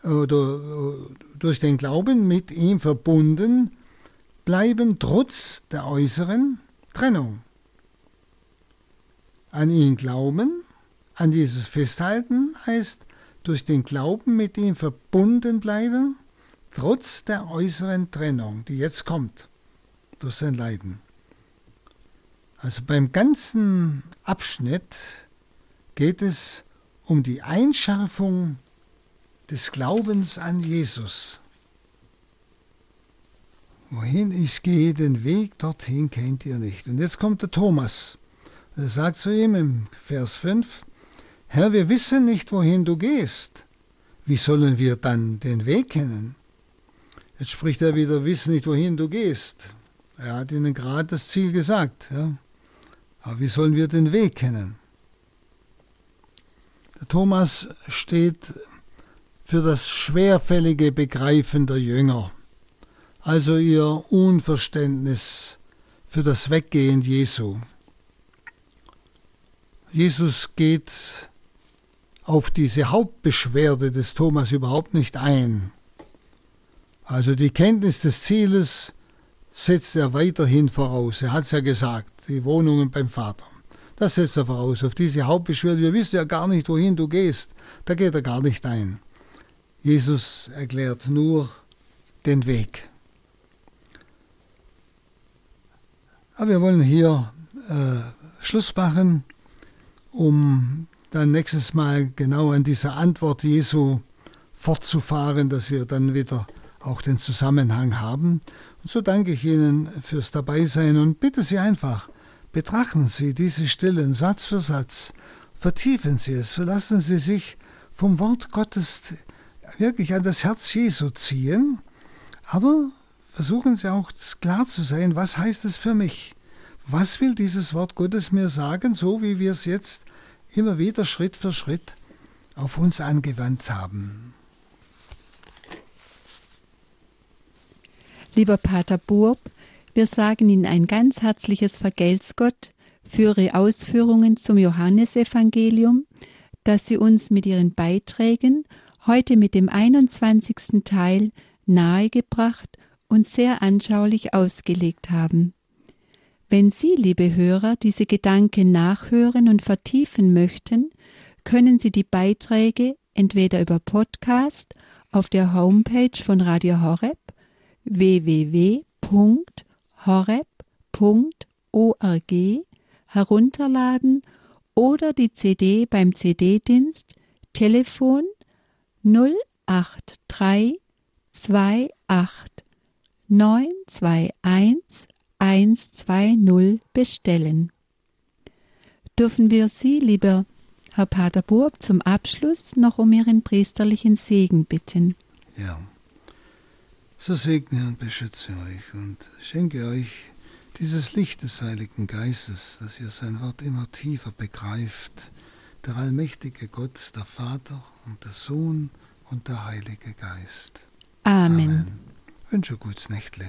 oder durch den Glauben mit ihm verbunden bleiben trotz der äußeren Trennung. An ihn glauben, an Jesus festhalten heißt durch den Glauben mit ihm verbunden bleiben trotz der äußeren Trennung, die jetzt kommt durch sein Leiden. Also beim ganzen Abschnitt geht es um die Einschärfung des Glaubens an Jesus. Wohin ich gehe, den Weg dorthin kennt ihr nicht. Und jetzt kommt der Thomas. Er sagt zu ihm im Vers 5, Herr, wir wissen nicht, wohin du gehst. Wie sollen wir dann den Weg kennen? Jetzt spricht er wieder, wiss nicht, wohin du gehst. Er hat ihnen gerade das Ziel gesagt. Ja. Aber wie sollen wir den Weg kennen? Der Thomas steht für das schwerfällige Begreifen der Jünger, also ihr Unverständnis für das Weggehen Jesu. Jesus geht auf diese Hauptbeschwerde des Thomas überhaupt nicht ein. Also die Kenntnis des Zieles setzt er weiterhin voraus. Er hat es ja gesagt, die Wohnungen beim Vater. Das setzt er voraus. Auf diese Hauptbeschwerde, wir wissen ja gar nicht, wohin du gehst. Da geht er gar nicht ein. Jesus erklärt nur den Weg. Aber wir wollen hier äh, Schluss machen, um dann nächstes Mal genau an dieser Antwort Jesu fortzufahren, dass wir dann wieder auch den Zusammenhang haben. Und so danke ich Ihnen fürs Dabeisein und bitte Sie einfach, betrachten Sie diese Stillen Satz für Satz, vertiefen Sie es, verlassen Sie sich vom Wort Gottes wirklich an das Herz Jesu ziehen, aber versuchen Sie auch klar zu sein, was heißt es für mich? Was will dieses Wort Gottes mir sagen, so wie wir es jetzt immer wieder Schritt für Schritt auf uns angewandt haben? Lieber Pater Burb, Wir sagen Ihnen ein ganz herzliches Vergelt's Gott für Ihre Ausführungen zum Johannesevangelium, dass Sie uns mit Ihren Beiträgen heute mit dem 21. Teil nahegebracht und sehr anschaulich ausgelegt haben. Wenn Sie, liebe Hörer, diese Gedanken nachhören und vertiefen möchten, können Sie die Beiträge entweder über Podcast auf der Homepage von Radio Horeb www.horeb.org herunterladen oder die CD beim CD-Dienst Telefon 083 28 921 120 bestellen. Dürfen wir Sie, lieber Herr Pater Burg, zum Abschluss noch um Ihren priesterlichen Segen bitten? Ja. So segne und beschütze euch und schenke euch dieses Licht des Heiligen Geistes, dass ihr sein Wort immer tiefer begreift, der allmächtige Gott, der Vater und der Sohn und der Heilige Geist. Amen. Amen. Wünsche gutes Nächtle.